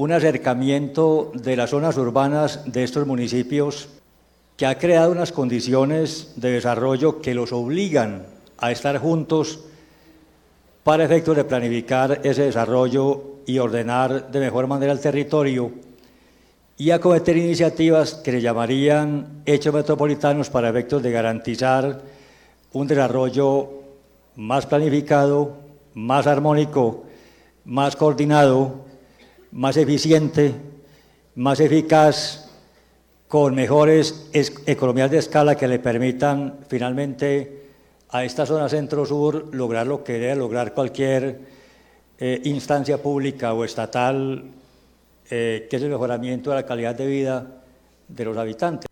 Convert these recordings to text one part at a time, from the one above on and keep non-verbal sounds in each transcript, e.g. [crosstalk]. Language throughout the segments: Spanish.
un acercamiento de las zonas urbanas de estos municipios que ha creado unas condiciones de desarrollo que los obligan a estar juntos para efectos de planificar ese desarrollo y ordenar de mejor manera el territorio y acometer iniciativas que le llamarían hechos metropolitanos para efectos de garantizar un desarrollo más planificado, más armónico, más coordinado, más eficiente, más eficaz, con mejores economías de escala que le permitan finalmente a esta zona centro-sur lograr lo que debe lograr cualquier eh, instancia pública o estatal, eh, que es el mejoramiento de la calidad de vida de los habitantes.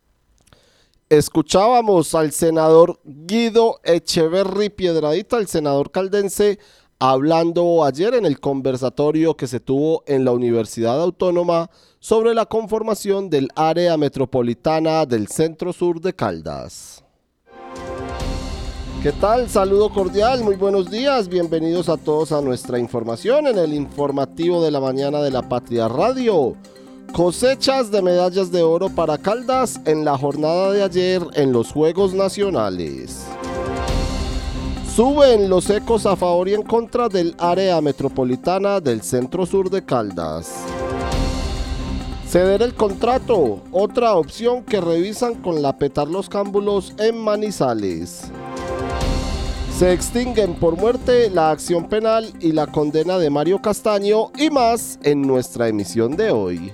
Escuchábamos al senador Guido Echeverry Piedradita, el senador caldense, hablando ayer en el conversatorio que se tuvo en la Universidad Autónoma sobre la conformación del área metropolitana del centro sur de Caldas. ¿Qué tal? Saludo cordial, muy buenos días, bienvenidos a todos a nuestra información en el informativo de la mañana de la Patria Radio. Cosechas de medallas de oro para Caldas en la jornada de ayer en los Juegos Nacionales. Suben los ecos a favor y en contra del área metropolitana del centro sur de Caldas. Ceder el contrato, otra opción que revisan con la petar los cámbulos en Manizales. Se extinguen por muerte la acción penal y la condena de Mario Castaño y más en nuestra emisión de hoy.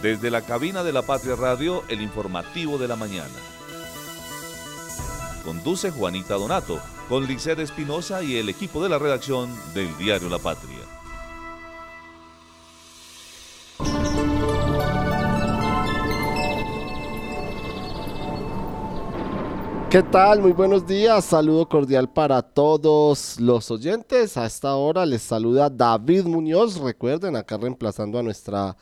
Desde la cabina de la Patria Radio, el informativo de la mañana. Conduce Juanita Donato, con Liced Espinosa y el equipo de la redacción del diario La Patria. ¿Qué tal? Muy buenos días. Saludo cordial para todos los oyentes. A esta hora les saluda David Muñoz. Recuerden, acá reemplazando a nuestra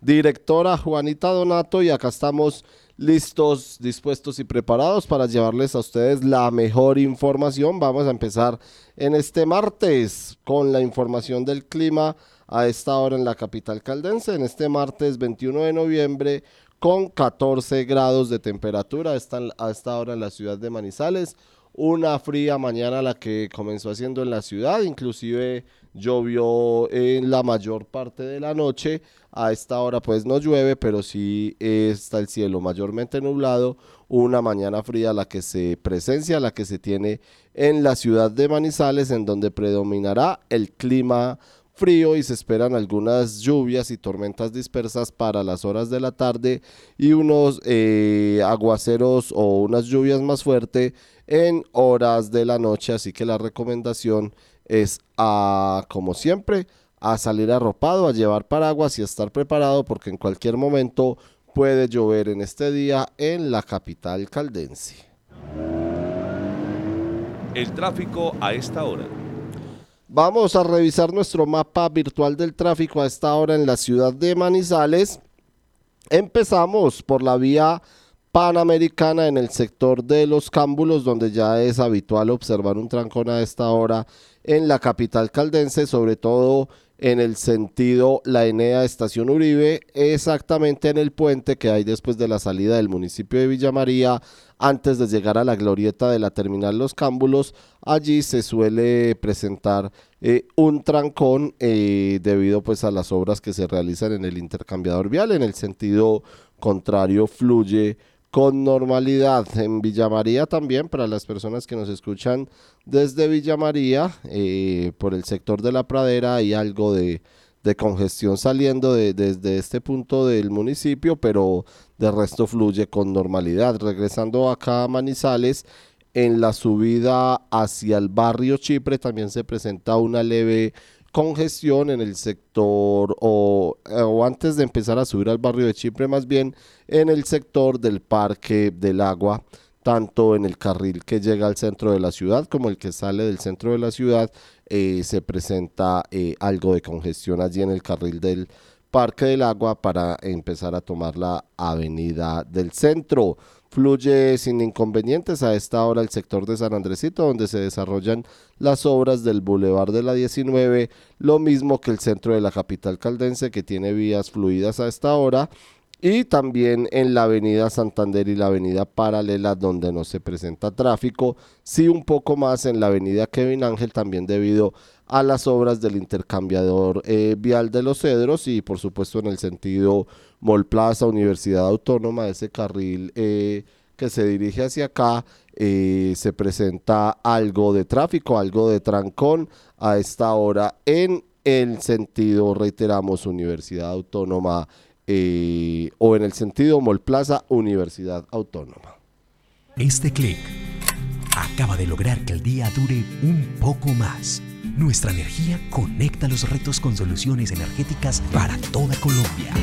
directora Juanita Donato y acá estamos listos, dispuestos y preparados para llevarles a ustedes la mejor información. Vamos a empezar en este martes con la información del clima a esta hora en la capital caldense, en este martes 21 de noviembre con 14 grados de temperatura a esta hora en la ciudad de Manizales. Una fría mañana la que comenzó haciendo en la ciudad, inclusive llovió en la mayor parte de la noche. A esta hora pues no llueve, pero sí está el cielo mayormente nublado. Una mañana fría la que se presencia, la que se tiene en la ciudad de Manizales, en donde predominará el clima frío y se esperan algunas lluvias y tormentas dispersas para las horas de la tarde y unos eh, aguaceros o unas lluvias más fuertes en horas de la noche. Así que la recomendación es a, como siempre, a salir arropado, a llevar paraguas y a estar preparado porque en cualquier momento puede llover en este día en la capital caldense. El tráfico a esta hora. Vamos a revisar nuestro mapa virtual del tráfico a esta hora en la ciudad de Manizales. Empezamos por la vía Panamericana en el sector de los cámbulos, donde ya es habitual observar un trancón a esta hora en la capital caldense, sobre todo en el sentido la Enea Estación Uribe, exactamente en el puente que hay después de la salida del municipio de Villa María, antes de llegar a la glorieta de la terminal Los Cámbulos, allí se suele presentar eh, un trancón eh, debido pues a las obras que se realizan en el intercambiador vial, en el sentido contrario fluye con normalidad. En Villa María también, para las personas que nos escuchan desde Villa María, eh, por el sector de la pradera hay algo de, congestión saliendo desde este punto del municipio, pero de resto fluye con normalidad. Regresando acá a Manizales, en la subida hacia el barrio Chipre también se presenta una leve congestión en el sector o, o, antes de empezar a subir al barrio de Chipre más bien en el sector del Parque del Agua tanto en el carril que llega al centro de la ciudad como el que sale del centro de la ciudad eh, se presenta eh, algo de congestión allí en el carril del Parque del Agua para empezar a tomar la avenida del centro. Fluye sin inconvenientes a esta hora el sector de San Andresito, donde se desarrollan las obras del Boulevard de la 19, lo mismo que el centro de la capital caldense, que tiene vías fluidas a esta hora, y también en la avenida Santander y la avenida Paralela donde no se presenta tráfico, sí un poco más en la avenida Kevin Ángel también debido a las obras del intercambiador eh, vial de los Cedros y por supuesto en el sentido Mall Plaza, Universidad Autónoma, ese carril eh, que se dirige hacia acá, eh, se presenta algo de tráfico, algo de trancón a esta hora en el sentido, reiteramos, Universidad Autónoma eh, o en el sentido Mall Plaza Universidad Autónoma. Este clic acaba de lograr que el día dure un poco más. Nuestra energía conecta los retos con soluciones energéticas para toda Colombia.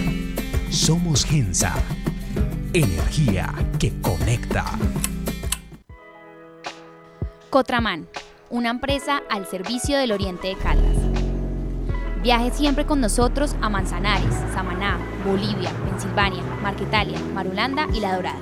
Somos Gensa. Energía que conecta. Cotraman, una empresa al servicio del Oriente de Caldas. Viaje siempre con nosotros a Manzanares, Samaná, Bolivia, Pensilvania, Marquetalia, Marulanda y La Dorada.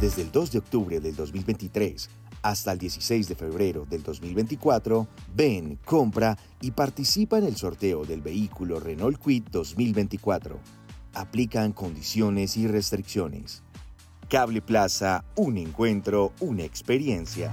Desde el 2 de octubre del 2023 hasta el 16 de febrero del 2024, ven, compra y participa en el sorteo del vehículo Renault Kwid 2024. Aplican condiciones y restricciones. Cable Plaza, un encuentro, una experiencia.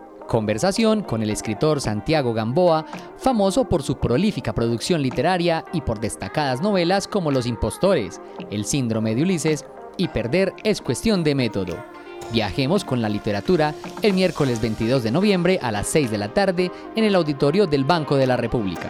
Conversación con el escritor Santiago Gamboa, famoso por su prolífica producción literaria y por destacadas novelas como Los Impostores, El Síndrome de Ulises y Perder es cuestión de método. Viajemos con la literatura el miércoles 22 de noviembre a las 6 de la tarde en el auditorio del Banco de la República.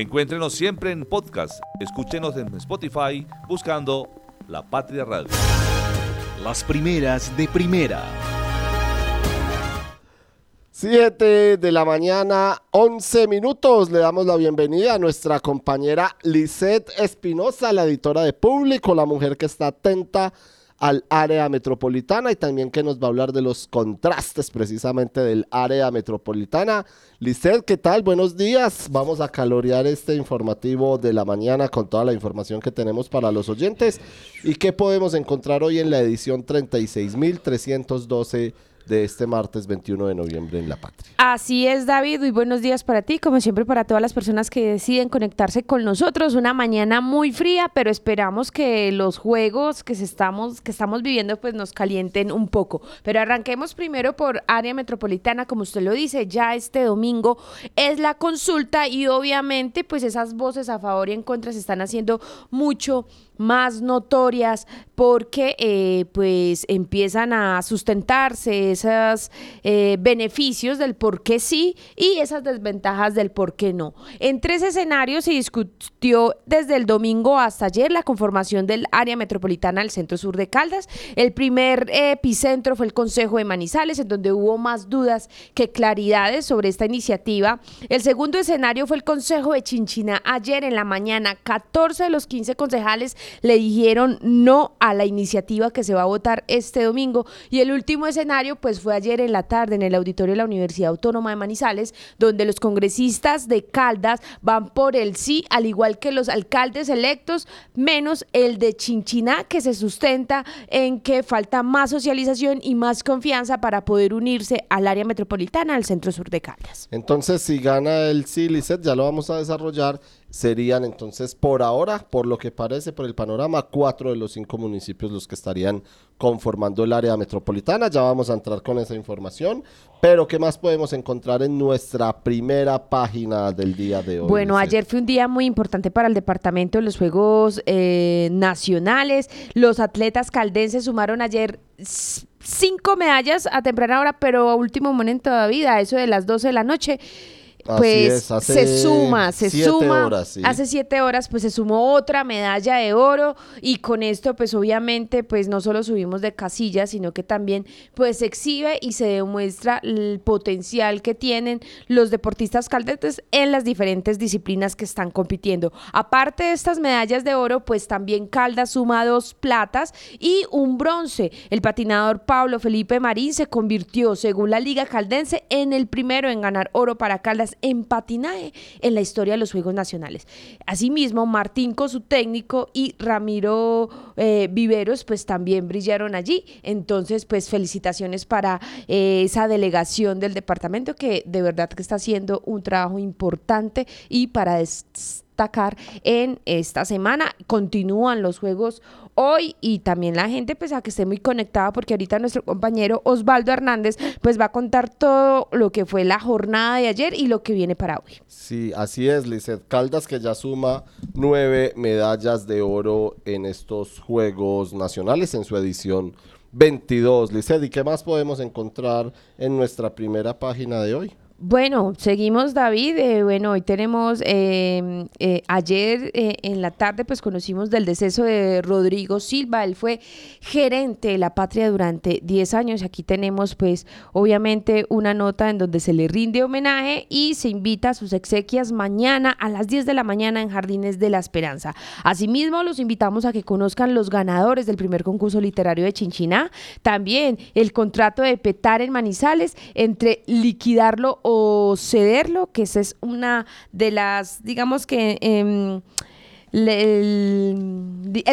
Encuéntrenos siempre en podcast. Escúchenos en Spotify buscando La Patria Radio. Las primeras de primera. 7 de la mañana, 11 minutos. Le damos la bienvenida a nuestra compañera Lisette Espinosa, la editora de Público, la mujer que está atenta al área metropolitana y también que nos va a hablar de los contrastes precisamente del área metropolitana. Lisset, ¿qué tal? Buenos días. Vamos a calorear este informativo de la mañana con toda la información que tenemos para los oyentes y qué podemos encontrar hoy en la edición 36.312 de este martes 21 de noviembre en La Patria. Así es, David, y buenos días para ti, como siempre para todas las personas que deciden conectarse con nosotros. Una mañana muy fría, pero esperamos que los juegos que, estamos, que estamos viviendo pues nos calienten un poco. Pero arranquemos primero por área metropolitana, como usted lo dice, ya este domingo es la consulta y obviamente pues esas voces a favor y en contra se están haciendo mucho más notorias porque eh, pues empiezan a sustentarse esos eh, beneficios del por qué sí y esas desventajas del por qué no. En tres escenarios se discutió desde el domingo hasta ayer la conformación del área metropolitana del centro sur de Caldas. El primer epicentro fue el Consejo de Manizales, en donde hubo más dudas que claridades sobre esta iniciativa. El segundo escenario fue el Consejo de Chinchina. Ayer en la mañana, 14 de los 15 concejales le dijeron no a la iniciativa que se va a votar este domingo. Y el último escenario, pues fue ayer en la tarde en el auditorio de la Universidad Autónoma de Manizales, donde los congresistas de Caldas van por el sí, al igual que los alcaldes electos, menos el de Chinchiná, que se sustenta en que falta más socialización y más confianza para poder unirse al área metropolitana, al centro sur de Caldas. Entonces, si gana el sí, Lisset, ya lo vamos a desarrollar serían entonces por ahora, por lo que parece, por el panorama, cuatro de los cinco municipios los que estarían conformando el área metropolitana. Ya vamos a entrar con esa información, pero ¿qué más podemos encontrar en nuestra primera página del día de hoy? Bueno, ayer fue un día muy importante para el departamento de los Juegos eh, Nacionales. Los atletas caldenses sumaron ayer cinco medallas a temprana hora, pero a último momento de vida, eso de las 12 de la noche pues se suma, se suma. Hace siete horas, pues se sumó otra medalla de oro y con esto, pues obviamente, pues no solo subimos de casilla, sino que también, pues se exhibe y se demuestra el potencial que tienen los deportistas caldetes en las diferentes disciplinas que están compitiendo. Aparte de estas medallas de oro, pues también Caldas suma dos platas y un bronce. El patinador Pablo Felipe Marín se convirtió, según la Liga Caldense, en el primero en ganar oro para Caldas en patinaje en la historia de los Juegos Nacionales. Asimismo, Martín con su técnico y Ramiro eh, Viveros pues también brillaron allí. Entonces, pues felicitaciones para eh, esa delegación del departamento que de verdad que está haciendo un trabajo importante y para destacar en esta semana. Continúan los Juegos hoy y también la gente pues a que esté muy conectada porque ahorita nuestro compañero Osvaldo Hernández pues va a contar todo lo que fue la jornada de ayer y lo que viene para hoy. Sí, así es, Lizeth Caldas que ya suma nueve medallas de oro en estos Juegos Nacionales en su edición 22. Lizeth, ¿y qué más podemos encontrar en nuestra primera página de hoy? Bueno, seguimos David. Eh, bueno, hoy tenemos, em, eh, ayer eh, en la tarde pues conocimos del deceso de Rodrigo Silva. Él fue gerente de la patria durante 10 años. Aquí tenemos pues obviamente una nota en donde se le rinde homenaje y se invita a sus exequias mañana a las 10 de la mañana en Jardines de la Esperanza. Asimismo, los invitamos a que conozcan los ganadores del primer concurso literario de Chinchiná. También el contrato de Petar en Manizales entre liquidarlo o cederlo, que esa es una de las, digamos que... en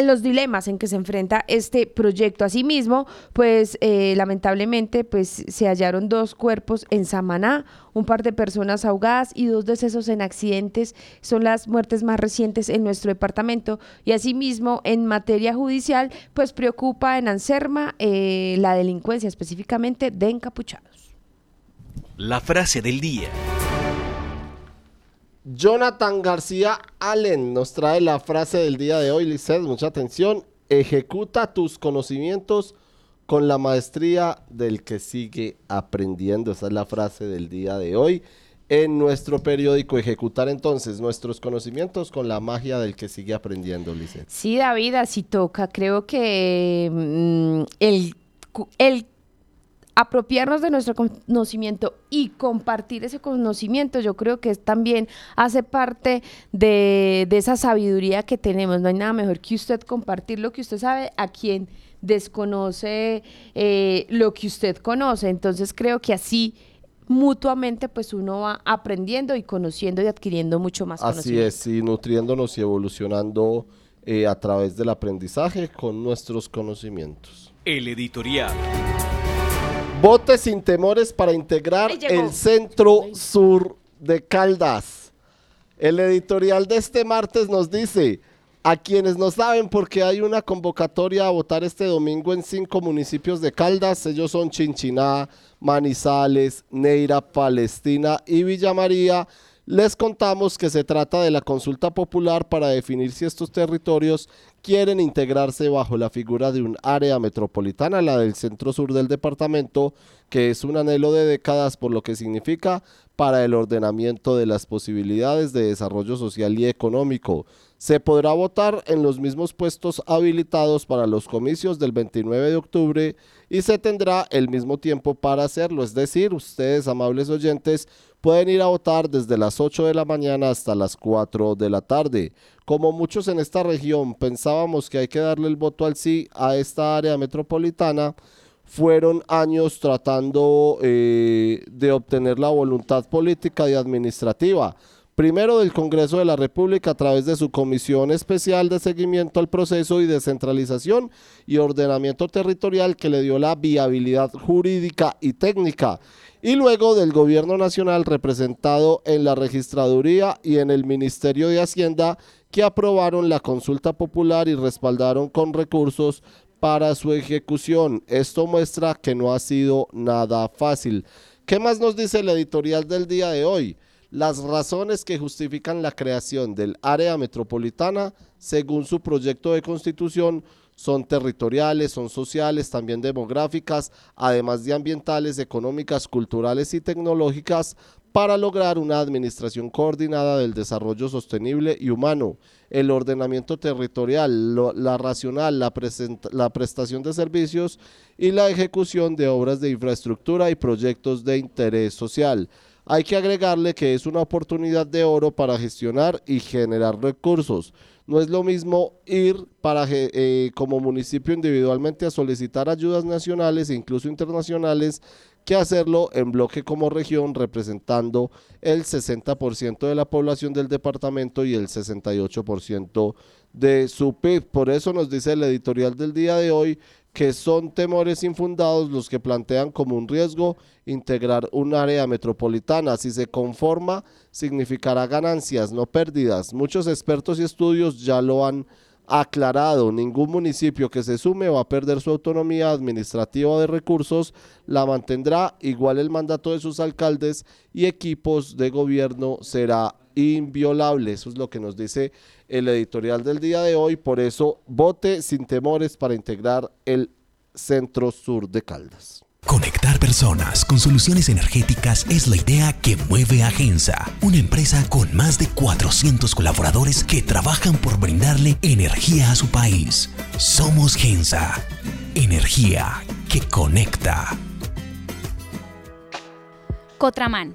los dilemas en que se enfrenta este proyecto. Asimismo, pues eh, lamentablemente pues se hallaron dos cuerpos en Samaná, un par de personas ahogadas y dos decesos en accidentes. Son las muertes más recientes en nuestro departamento. Y asimismo, en materia judicial, pues preocupa en Anserma eh, la delincuencia específicamente de encapuchados. La frase del día. Jonathan García Allen nos trae la frase del día de hoy, Lizeth, mucha atención. Ejecuta tus conocimientos con la maestría del que sigue aprendiendo. Esa es la frase del día de hoy. En nuestro periódico, ejecutar entonces nuestros conocimientos con la magia del que sigue aprendiendo, Lizeth. Sí, David, así toca. Creo que mm, el, el apropiarnos de nuestro conocimiento y compartir ese conocimiento, yo creo que también hace parte de, esa sabiduría que tenemos. No hay nada mejor que usted compartir lo que usted sabe a quien desconoce eh, lo que usted conoce. Entonces creo que así mutuamente pues uno va aprendiendo y conociendo y adquiriendo mucho más Así es, y nutriéndonos y evolucionando eh, a través del aprendizaje con nuestros conocimientos. El editorial. Vote sin temores para integrar el centro sur de Caldas. El editorial de este martes nos dice, a quienes no saben porque hay una convocatoria a votar este domingo en cinco municipios de Caldas, ellos son Chinchiná, Manizales, Neira, Palestina y Villa María, les contamos que se trata de la consulta popular para definir si estos territorios quieren integrarse bajo la figura de un área metropolitana, la del centro sur del departamento, que es un anhelo de décadas por lo que significa para el ordenamiento de las posibilidades de desarrollo social y económico. Se podrá votar en los mismos puestos habilitados para los comicios del 29 de octubre y se tendrá el mismo tiempo para hacerlo, es decir, ustedes, amables oyentes, pueden ir a votar desde las 8 de la mañana hasta las 4 de la tarde. Como muchos en esta región pensábamos que hay que darle el voto al sí a esta área metropolitana, fueron años tratando eh, de obtener la voluntad política y administrativa. Primero del Congreso de la República a través de su Comisión Especial de Seguimiento al Proceso y Descentralización y Ordenamiento Territorial que le dio la viabilidad jurídica y técnica. Y luego del Gobierno Nacional representado en la Registraduría y en el Ministerio de Hacienda que aprobaron la consulta popular y respaldaron con recursos para su ejecución. Esto muestra que no ha sido nada fácil. ¿Qué más nos dice el editorial del día de hoy? Las razones que justifican la creación del área metropolitana, según su proyecto de constitución, son territoriales, son sociales, también demográficas, además de ambientales, económicas, culturales y tecnológicas, para lograr una administración coordinada del desarrollo sostenible y humano, el ordenamiento territorial, la racional, la prestación de servicios y la ejecución de obras de infraestructura y proyectos de interés social. Hay que agregarle que es una oportunidad de oro para gestionar y generar recursos. No es lo mismo ir para ge- eh, como municipio individualmente a solicitar ayudas nacionales e incluso internacionales que hacerlo en bloque como región representando el 60% de la población del departamento y el 68% de su PIB. Por eso nos dice el editorial del día de hoy que son temores infundados los que plantean como un riesgo integrar un área metropolitana. Si se conforma, significará ganancias, no pérdidas. Muchos expertos y estudios ya lo han aclarado. Ningún municipio que se sume va a perder su autonomía administrativa de recursos, la mantendrá igual el mandato de sus alcaldes y equipos de gobierno será inviolable. Eso es lo que nos dice el editorial del día de hoy. Por eso, vote sin temores para integrar el centro sur de Caldas. Conectar personas con soluciones energéticas es la idea que mueve a Gensa, una empresa con más de 400 colaboradores que trabajan por brindarle energía a su país. Somos Gensa, energía que conecta. Cotraman,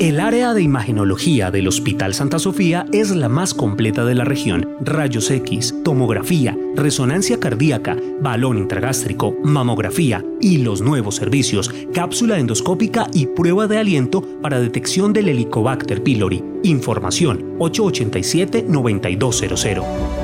El área de imagenología del Hospital Santa Sofía es la más completa de la región. Rayos X, tomografía, resonancia cardíaca, balón intragástrico, mamografía y los nuevos servicios, cápsula endoscópica y prueba de aliento para detección del Helicobacter pylori. Información 887-9200.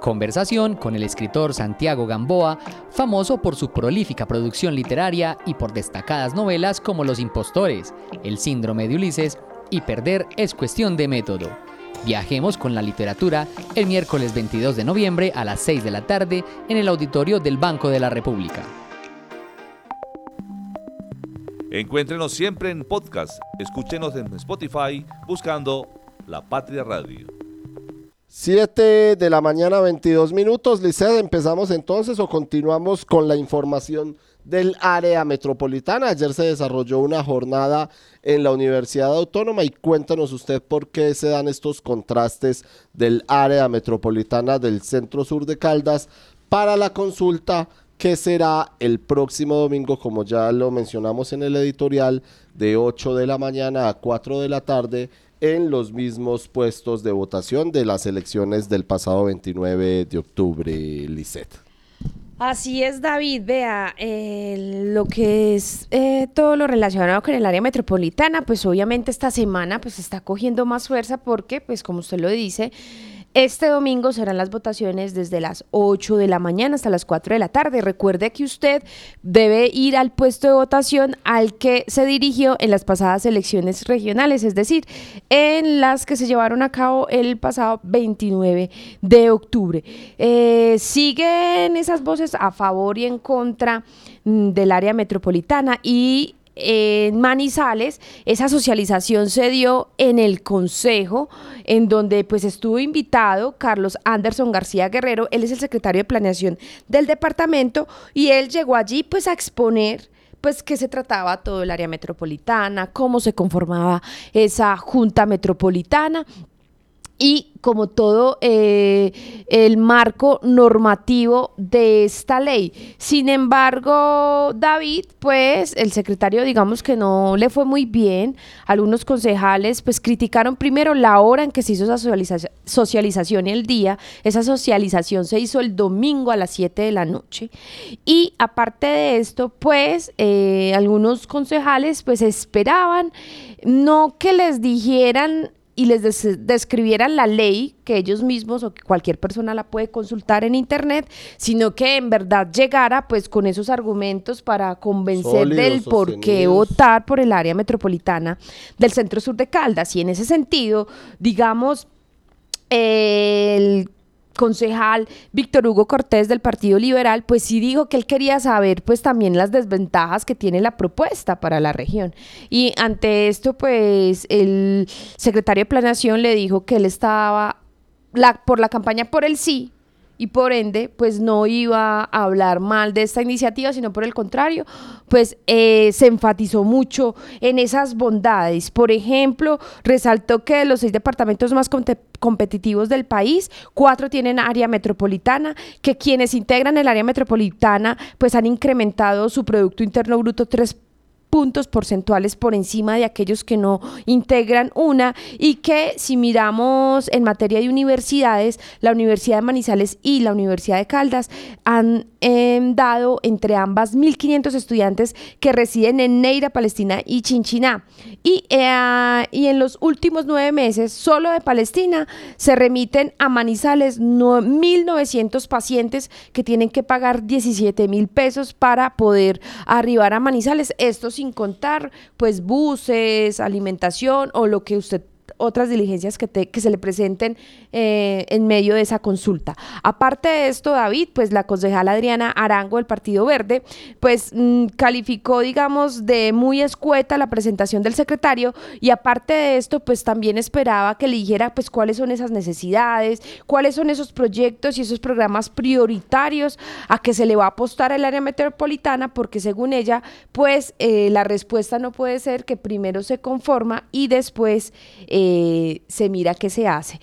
Conversación con el escritor Santiago Gamboa, famoso por su prolífica producción literaria y por destacadas novelas como Los Impostores, El Síndrome de Ulises y Perder es cuestión de método. Viajemos con la literatura el miércoles 22 de noviembre a las 6 de la tarde en el auditorio del Banco de la República. Encuéntrenos siempre en podcast. Escúchenos en Spotify buscando La Patria Radio. 7 de la mañana, 22 minutos. Liced, ¿empezamos entonces o continuamos con la información del área metropolitana? Ayer se desarrolló una jornada en la Universidad Autónoma y cuéntanos usted por qué se dan estos contrastes del área metropolitana del centro sur de Caldas para la consulta que será el próximo domingo, como ya lo mencionamos en el editorial, de 8 de la mañana a 4 de la tarde en los mismos puestos de votación de las elecciones del pasado 29 de octubre, Lisset. Así es, David. Vea, eh, lo que es eh, todo lo relacionado con el área metropolitana, pues obviamente esta semana pues está cogiendo más fuerza porque, pues como usted lo dice, este domingo serán las votaciones desde las 8 de la mañana hasta las 4 de la tarde. Recuerde que usted debe ir al puesto de votación al que se dirigió en las pasadas elecciones regionales, es decir, en las que se llevaron a cabo el pasado 29 de octubre. Eh, siguen esas voces a favor y en contra mm, del área metropolitana y en Manizales, esa socialización se dio en el consejo, en donde pues estuvo invitado Carlos Anderson García Guerrero, él es el secretario de planeación del departamento y él llegó allí pues a exponer pues qué se trataba todo el área metropolitana, cómo se conformaba esa junta metropolitana y como todo eh, el marco normativo de esta ley. Sin embargo, David, pues el secretario digamos que no le fue muy bien. Algunos concejales pues criticaron primero la hora en que se hizo esa socialización el día. Esa socialización se hizo el domingo a las 7 de la noche. Y aparte de esto, pues eh, algunos concejales pues esperaban no que les dijeran y les describieran la ley, que ellos mismos o que cualquier persona la puede consultar en internet, sino que en verdad llegara pues con esos argumentos para convencer del por qué votar por el área metropolitana del centro sur de Caldas. Y en ese sentido, digamos, el concejal Víctor Hugo Cortés del Partido Liberal, pues sí dijo que él quería saber pues también las desventajas que tiene la propuesta para la región. Y ante esto pues el secretario de Planeación le dijo que él estaba la, por la campaña por el sí, y por ende, pues no iba a hablar mal de esta iniciativa, sino por el contrario, pues eh, se enfatizó mucho en esas bondades. Por ejemplo, resaltó que de los seis departamentos más competitivos del país, cuatro tienen área metropolitana, que quienes integran el área metropolitana, pues han incrementado su Producto Interno Bruto tres puntos porcentuales por encima de aquellos que no integran una y que si miramos en materia de universidades, la Universidad de Manizales y la Universidad de Caldas han em, dado entre ambas 1.500 estudiantes que residen en Neira, Palestina y Chinchiná. Y, eh, y en los últimos nueve meses, solo de Palestina, se remiten a Manizales 1.900 pacientes que tienen que pagar 17 mil pesos para poder arribar a Manizales. Estos sin contar pues buses, alimentación o lo que usted otras diligencias que, se le presenten eh, en medio de esa consulta. Aparte de esto, David, pues la concejala Adriana Arango del Partido Verde, pues mm, calificó, digamos, de muy escueta la presentación del secretario y aparte de esto, pues también esperaba que le dijera, pues, cuáles son esas necesidades, cuáles son esos proyectos y esos programas prioritarios a que se le va a apostar al área metropolitana, porque según ella, pues, eh, la respuesta no puede ser que primero se conforma y después... Eh, se mira qué se hace.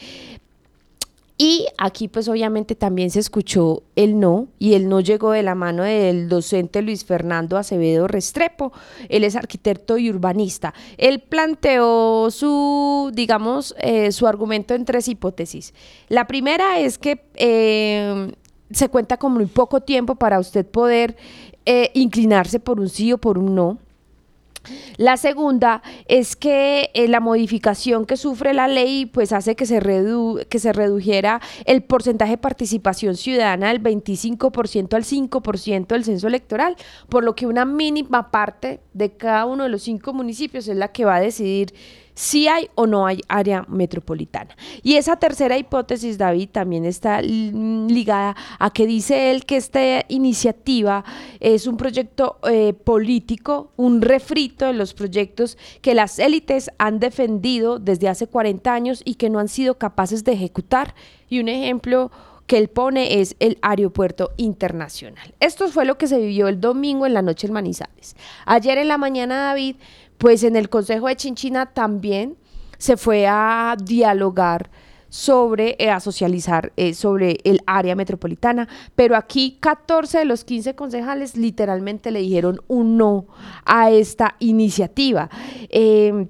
Y aquí pues obviamente también se escuchó el no y el no llegó de la mano del docente Luis Fernando Acevedo Restrepo. Él es arquitecto y urbanista. Él planteó su, digamos, eh, su argumento en tres hipótesis. La primera es que eh, se cuenta con muy poco tiempo para usted poder eh, inclinarse por un sí o por un no. La segunda es que eh, la modificación que sufre la ley pues hace que se, que se redujera el porcentaje de participación ciudadana del 25% al 5% del censo electoral, por lo que una mínima parte de cada uno de los cinco municipios es la que va a decidir si hay o no hay área metropolitana. Y esa tercera hipótesis, David, también está ligada a que dice él que esta iniciativa es un proyecto eh, político, un refrito de los proyectos que las élites han defendido desde hace 40 años y que no han sido capaces de ejecutar. Y un ejemplo que él pone es el aeropuerto internacional. Esto fue lo que se vivió el domingo en la noche en Manizales. Ayer en la mañana, David, pues en el Consejo de Chinchina también se fue a dialogar sobre, eh, a socializar eh, sobre el área metropolitana, pero aquí 14 de los 15 concejales literalmente le dijeron un no a esta iniciativa. Eh,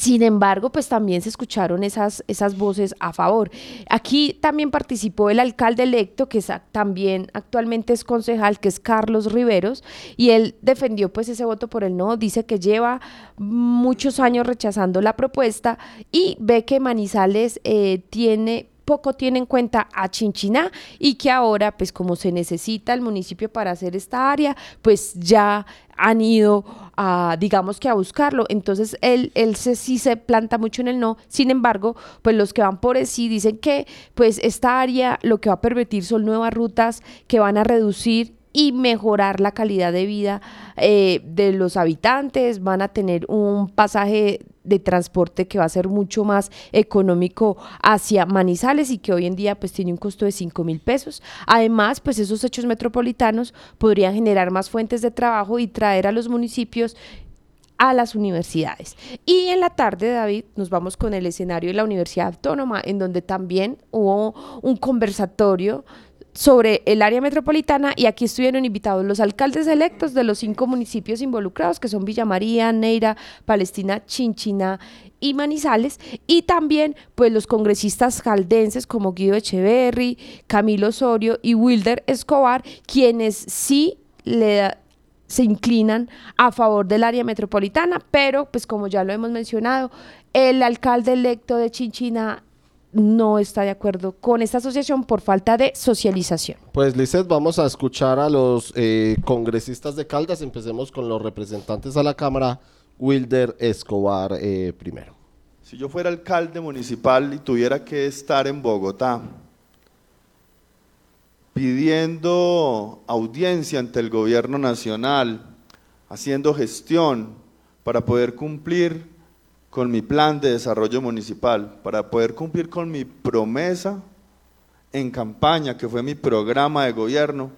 sin embargo, pues también se escucharon esas, esas voces a favor. Aquí también participó el alcalde electo, que también actualmente es concejal, que es Carlos Riveros, y él defendió pues ese voto por el no, dice que lleva muchos años rechazando la propuesta y ve que Manizales eh, tiene poco tiene en cuenta a Chinchiná y que ahora, pues como se necesita el municipio para hacer esta área, pues ya han ido a, digamos que a buscarlo. Entonces, él, él se, sí se planta mucho en el no. Sin embargo, pues los que van por el sí dicen que pues esta área lo que va a permitir son nuevas rutas que van a reducir y mejorar la calidad de vida eh, de los habitantes, van a tener un pasaje de transporte que va a ser mucho más económico hacia Manizales y que hoy en día pues tiene un costo de 5 mil pesos. Además, pues esos hechos metropolitanos podrían generar más fuentes de trabajo y traer a los municipios a las universidades. Y en la tarde, David, nos vamos con el escenario de la Universidad Autónoma, en donde también hubo un conversatorio sobre el área metropolitana y aquí estuvieron invitados los alcaldes electos de los cinco municipios involucrados, que son Villa María, Neira, Palestina, Chinchina y Manizales, y también pues los congresistas caldenses como Guido Echeverry, Camilo Osorio y Wilder Escobar, quienes sí le se inclinan a favor del área metropolitana, pero pues como ya lo hemos mencionado, el alcalde electo de Chinchina no está de acuerdo con esta asociación por falta de socialización. Pues Lizeth, vamos a escuchar a los eh, congresistas de Caldas. Empecemos con los representantes a la Cámara, Wilder Escobar eh, primero. Si yo fuera alcalde municipal y tuviera que estar en Bogotá pidiendo audiencia ante el gobierno nacional, haciendo gestión para poder cumplir con mi plan de desarrollo municipal, para poder cumplir con mi promesa en campaña, que fue mi programa de gobierno,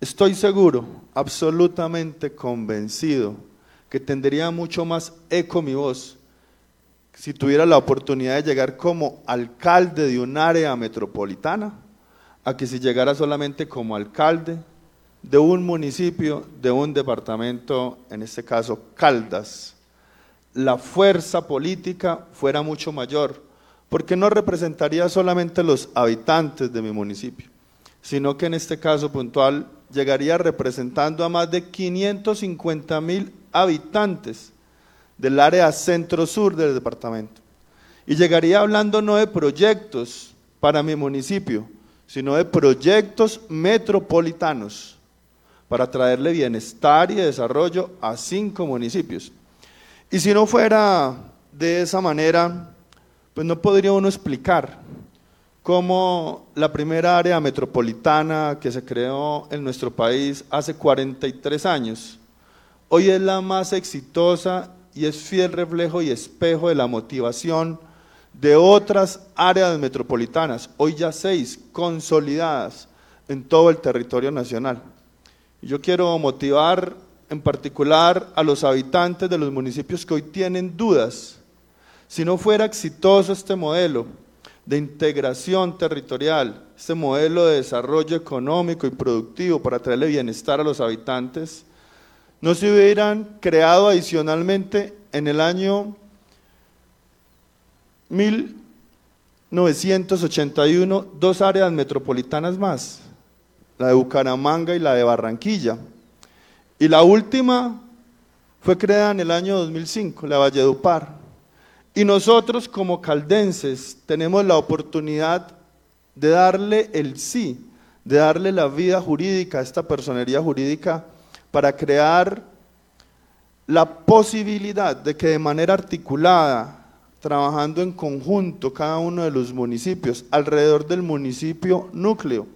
estoy seguro, absolutamente convencido, que tendría mucho más eco mi voz si tuviera la oportunidad de llegar como alcalde de un área metropolitana, a que si llegara solamente como alcalde de un municipio, de un departamento, en este caso Caldas la fuerza política fuera mucho mayor, porque no representaría solamente los habitantes de mi municipio, sino que en este caso puntual llegaría representando a más de 550 mil habitantes del área centro-sur del departamento. Y llegaría hablando no de proyectos para mi municipio, sino de proyectos metropolitanos para traerle bienestar y desarrollo a cinco municipios. Y si no fuera de esa manera, pues no podría uno explicar cómo la primera área metropolitana que se creó en nuestro país hace 43 años, hoy es la más exitosa y es fiel reflejo y espejo de la motivación de otras áreas metropolitanas, hoy ya seis consolidadas en todo el territorio nacional. Yo quiero motivar en particular a los habitantes de los municipios que hoy tienen dudas. Si no fuera exitoso este modelo, de integración territorial, este modelo de desarrollo económico y productivo para traerle bienestar a los habitantes, no se hubieran creado adicionalmente en el año 1981 dos áreas metropolitanas más, la de Bucaramanga y la de Barranquilla. Y la última fue creada en el año 2005, la Valledupar. Y nosotros como caldenses tenemos la oportunidad de darle el sí, de darle la vida jurídica a esta personería jurídica para crear la posibilidad de que de manera articulada, trabajando en conjunto cada uno de los municipios, alrededor del municipio núcleo,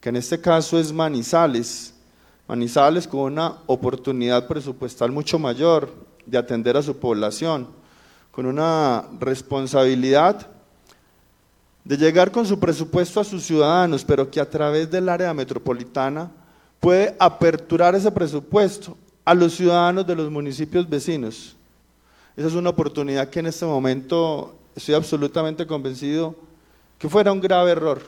que en este caso es Manizales, Manizales con una oportunidad presupuestal mucho mayor de atender a su población, con una responsabilidad de llegar con su presupuesto a sus ciudadanos, pero que a través del área metropolitana puede aperturar ese presupuesto a los ciudadanos de los municipios vecinos. Esa es una oportunidad que en este momento estoy absolutamente convencido que fuera un grave error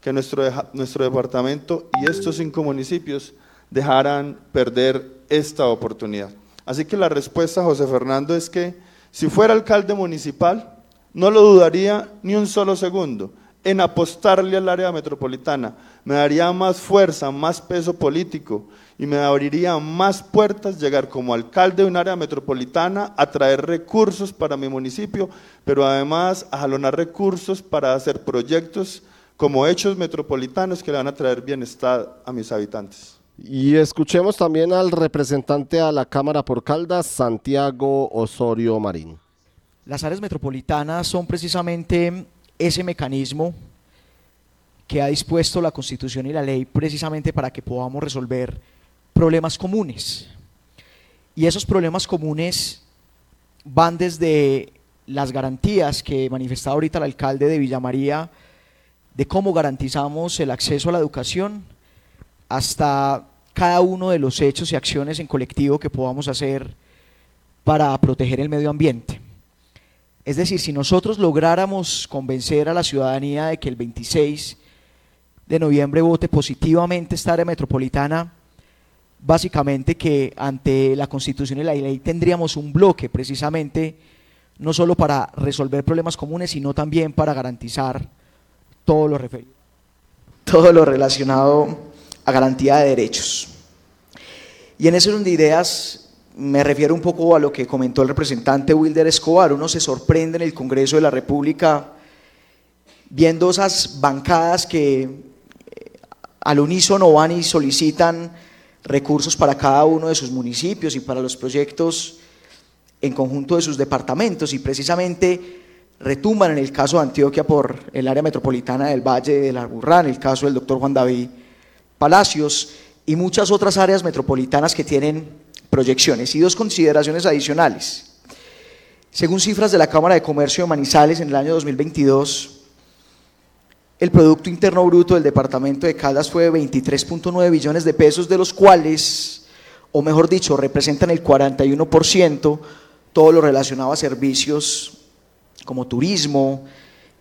que nuestro, nuestro departamento y estos cinco municipios dejaran perder esta oportunidad. Así que la respuesta, José Fernando, es que si fuera alcalde municipal, no lo dudaría ni un solo segundo en apostarle al área metropolitana. Me daría más fuerza, más peso político y me abriría más puertas llegar como alcalde de un área metropolitana a traer recursos para mi municipio, pero además a jalonar recursos para hacer proyectos como hechos metropolitanos que le van a traer bienestar a mis habitantes. Y escuchemos también al representante a la Cámara por Caldas, Santiago Osorio Marín. Las áreas metropolitanas son precisamente ese mecanismo que ha dispuesto la Constitución y la ley precisamente para que podamos resolver problemas comunes. Y esos problemas comunes van desde las garantías que manifestaba ahorita el alcalde de Villa María de cómo garantizamos el acceso a la educación, hasta cada uno de los hechos y acciones en colectivo que podamos hacer para proteger el medio ambiente. Es decir, si nosotros lográramos convencer a la ciudadanía de que el 26 de noviembre vote positivamente esta área metropolitana, básicamente que ante la Constitución y la ley tendríamos un bloque precisamente no solo para resolver problemas comunes, sino también para garantizar todo lo todo lo relacionado a garantía de derechos. Y en ese orden de ideas me refiero un poco a lo que comentó el representante Wilder Escobar. Uno se sorprende en el Congreso de la República viendo esas bancadas que eh, al unísono van y solicitan recursos para cada uno de sus municipios y para los proyectos en conjunto de sus departamentos y precisamente retumban en el caso de Antioquia por el área metropolitana del Valle de la Burrá, en el caso del doctor Juan David Palacios y muchas otras áreas metropolitanas que tienen proyecciones. Y dos consideraciones adicionales. Según cifras de la Cámara de Comercio de Manizales en el año 2022, el Producto Interno Bruto del Departamento de Caldas fue de 23.9 billones de pesos, de los cuales, o mejor dicho, representan el 41% todo lo relacionado a servicios como turismo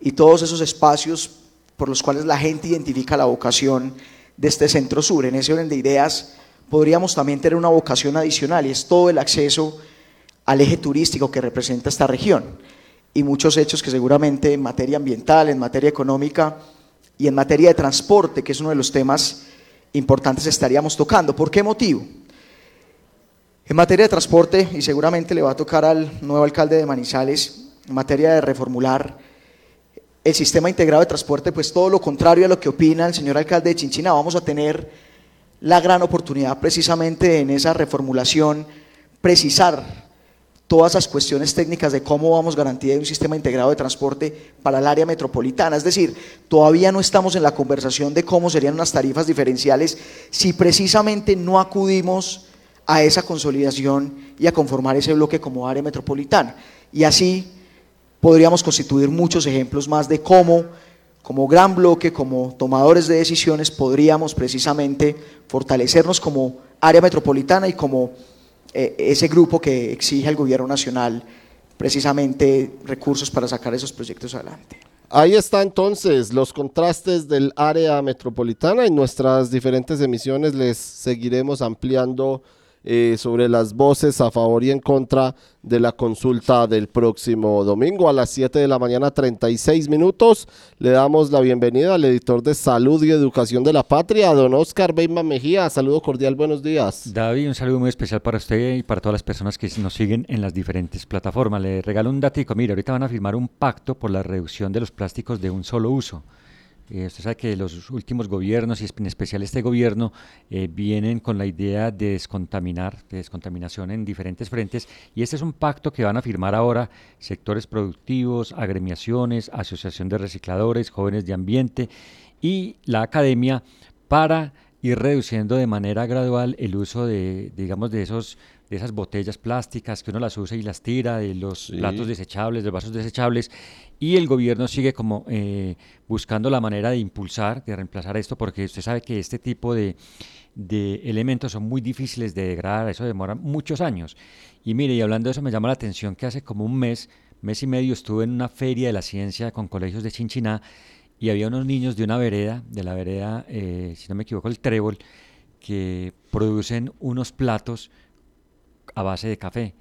y todos esos espacios por los cuales la gente identifica la vocación de este centro sur. En ese orden de ideas podríamos también tener una vocación adicional y es todo el acceso al eje turístico que representa esta región y muchos hechos que seguramente en materia ambiental, en materia económica y en materia de transporte, que es uno de los temas importantes, estaríamos tocando. ¿Por qué motivo? En materia de transporte, y seguramente le va a tocar al nuevo alcalde de Manizales, en materia de reformular el sistema integrado de transporte, pues todo lo contrario a lo que opina el señor alcalde de Chinchina, vamos a tener la gran oportunidad precisamente en esa reformulación, precisar todas esas cuestiones técnicas de cómo vamos a garantizar un sistema integrado de transporte para el área metropolitana. Es decir, todavía no estamos en la conversación de cómo serían unas tarifas diferenciales si precisamente no acudimos a esa consolidación y a conformar ese bloque como área metropolitana. Y así podríamos constituir muchos ejemplos más de cómo, como gran bloque, como tomadores de decisiones, podríamos precisamente fortalecernos como área metropolitana y como eh, ese grupo que exige al gobierno nacional precisamente recursos para sacar esos proyectos adelante. Ahí está entonces los contrastes del área metropolitana. En nuestras diferentes emisiones les seguiremos ampliando eh, sobre las voces a favor y en contra de la consulta del próximo domingo a las 7 de la mañana 36 minutos. Le damos la bienvenida al editor de Salud y Educación de la Patria, don Oscar Beima Mejía. Saludo cordial, buenos días. David, un saludo muy especial para usted y para todas las personas que nos siguen en las diferentes plataformas. Le regalo un datico, mire, ahorita van a firmar un pacto por la reducción de los plásticos de un solo uso. Eh, usted sabe que los últimos gobiernos, y en especial este gobierno, eh, vienen con la idea de descontaminar, de descontaminación en diferentes frentes, y este es un pacto que van a firmar ahora sectores productivos, agremiaciones, asociación de recicladores, jóvenes de ambiente y la academia para ir reduciendo de manera gradual el uso de, digamos, de esos de esas botellas plásticas que uno las usa y las tira, de los platos desechables, de vasos desechables, y el gobierno sigue como eh, buscando la manera de impulsar, de reemplazar esto, porque usted sabe que este tipo de, de elementos son muy difíciles de degradar, eso demora muchos años. Y mire, y hablando de eso, me llama la atención que hace como un mes, mes y medio, estuve en una feria de la ciencia con colegios de Chinchiná y había unos niños de una vereda, de la vereda, eh, si no me equivoco, el Trébol, que producen unos platos a base de café.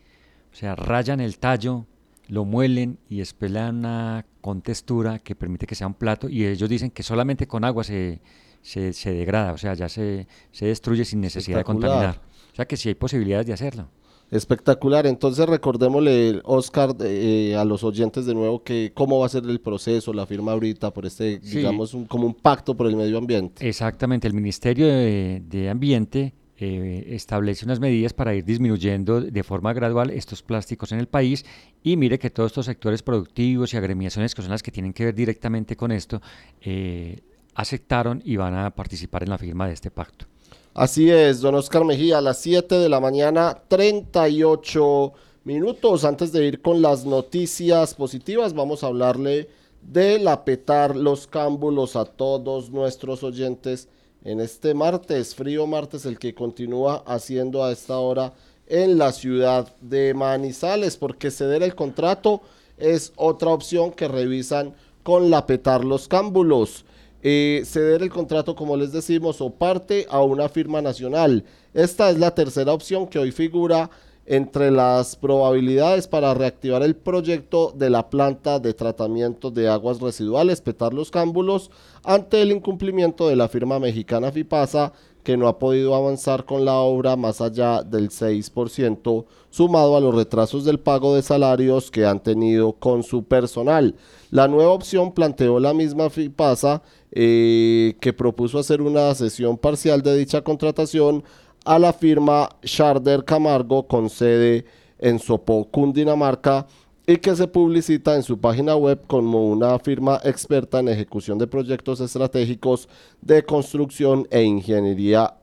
O sea, rayan el tallo, lo muelen y espelan una contextura que permite que sea un plato y ellos dicen que solamente con agua se, se, degrada, o sea, ya se, se destruye sin necesidad de contaminar. O sea que sí hay posibilidades de hacerlo. Espectacular. Entonces recordémosle, Oscar, eh, a los oyentes de nuevo que cómo va a ser el proceso, la firma ahorita por este, digamos, como un pacto por el medio ambiente. Exactamente. El Ministerio de, de Ambiente eh, establece unas medidas para ir disminuyendo de forma gradual estos plásticos en el país y mire que todos estos sectores productivos y agremiaciones que son las que tienen que ver directamente con esto eh, aceptaron y van a participar en la firma de este pacto. Así es, don Oscar Mejía, a las 7 de la mañana, 38 minutos. Antes de ir con las noticias positivas, vamos a hablarle de la petar los cámbulos a todos nuestros oyentes en este martes, frío martes, el que continúa haciendo a esta hora en la ciudad de Manizales, porque ceder el contrato es otra opción que revisan con la petar los cámbulos. Eh, ceder el contrato, como les decimos, o parte a una firma nacional. Esta es la tercera opción que hoy figura entre las probabilidades para reactivar el proyecto de la planta de tratamiento de aguas residuales, petar los cámbulos, ante el incumplimiento de la firma mexicana FIPASA, que no ha podido avanzar con la obra más allá del 6%, sumado a los retrasos del pago de salarios que han tenido con su personal. La nueva opción planteó la misma FIPASA, eh, que propuso hacer una sesión parcial de dicha contratación a la firma Sharder Camargo con sede en Sopó, Cundinamarca y que se publicita en su página web como una firma experta en ejecución de proyectos estratégicos de construcción e ingeniería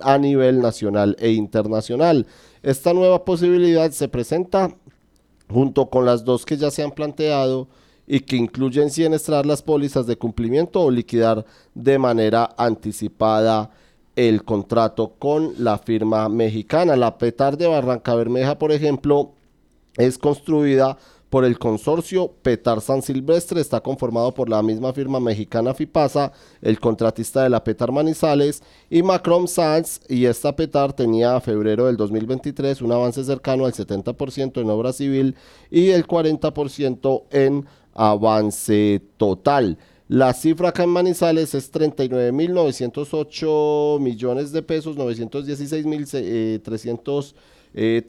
a nivel nacional e internacional. Esta nueva posibilidad se presenta junto con las dos que ya se han planteado y que incluyen sienestrar las pólizas de cumplimiento o liquidar de manera anticipada el contrato con la firma mexicana. La Petar de Barranca Bermeja, por ejemplo, es construida por el consorcio Petar San Silvestre, está conformado por la misma firma mexicana FIPASA, el contratista de la Petar Manizales y Macron Sanz, y esta Petar tenía febrero del 2023 un avance cercano al 70% en obra civil y el 40% en avance total. La cifra acá en Manizales es 39.908 millones de pesos, 916.339. Eh,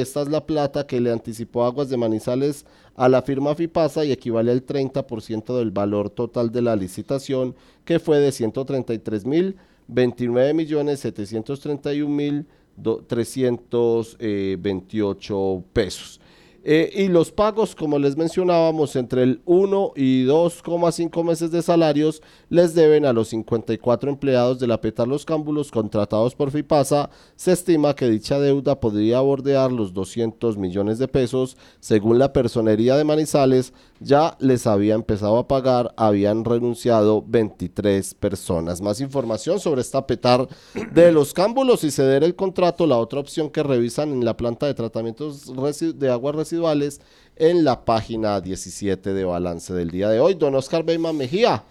Esta es la plata que le anticipó Aguas de Manizales a la firma FIPASA y equivale al 30% del valor total de la licitación, que fue de 133.029 millones 731.328 pesos. Eh, y los pagos, como les mencionábamos, entre el 1 y 2,5 meses de salarios les deben a los 54 empleados de la PETA Los Cámbulos contratados por FIPASA. Se estima que dicha deuda podría bordear los 200 millones de pesos. Según la personería de Manizales, ya les había empezado a pagar, habían renunciado 23 personas. Más información sobre esta petar de los cámbulos y ceder el contrato, la otra opción que revisan en la planta de tratamientos de aguas residuales en la página 17 de balance del día de hoy. Don Oscar Beyman Mejía,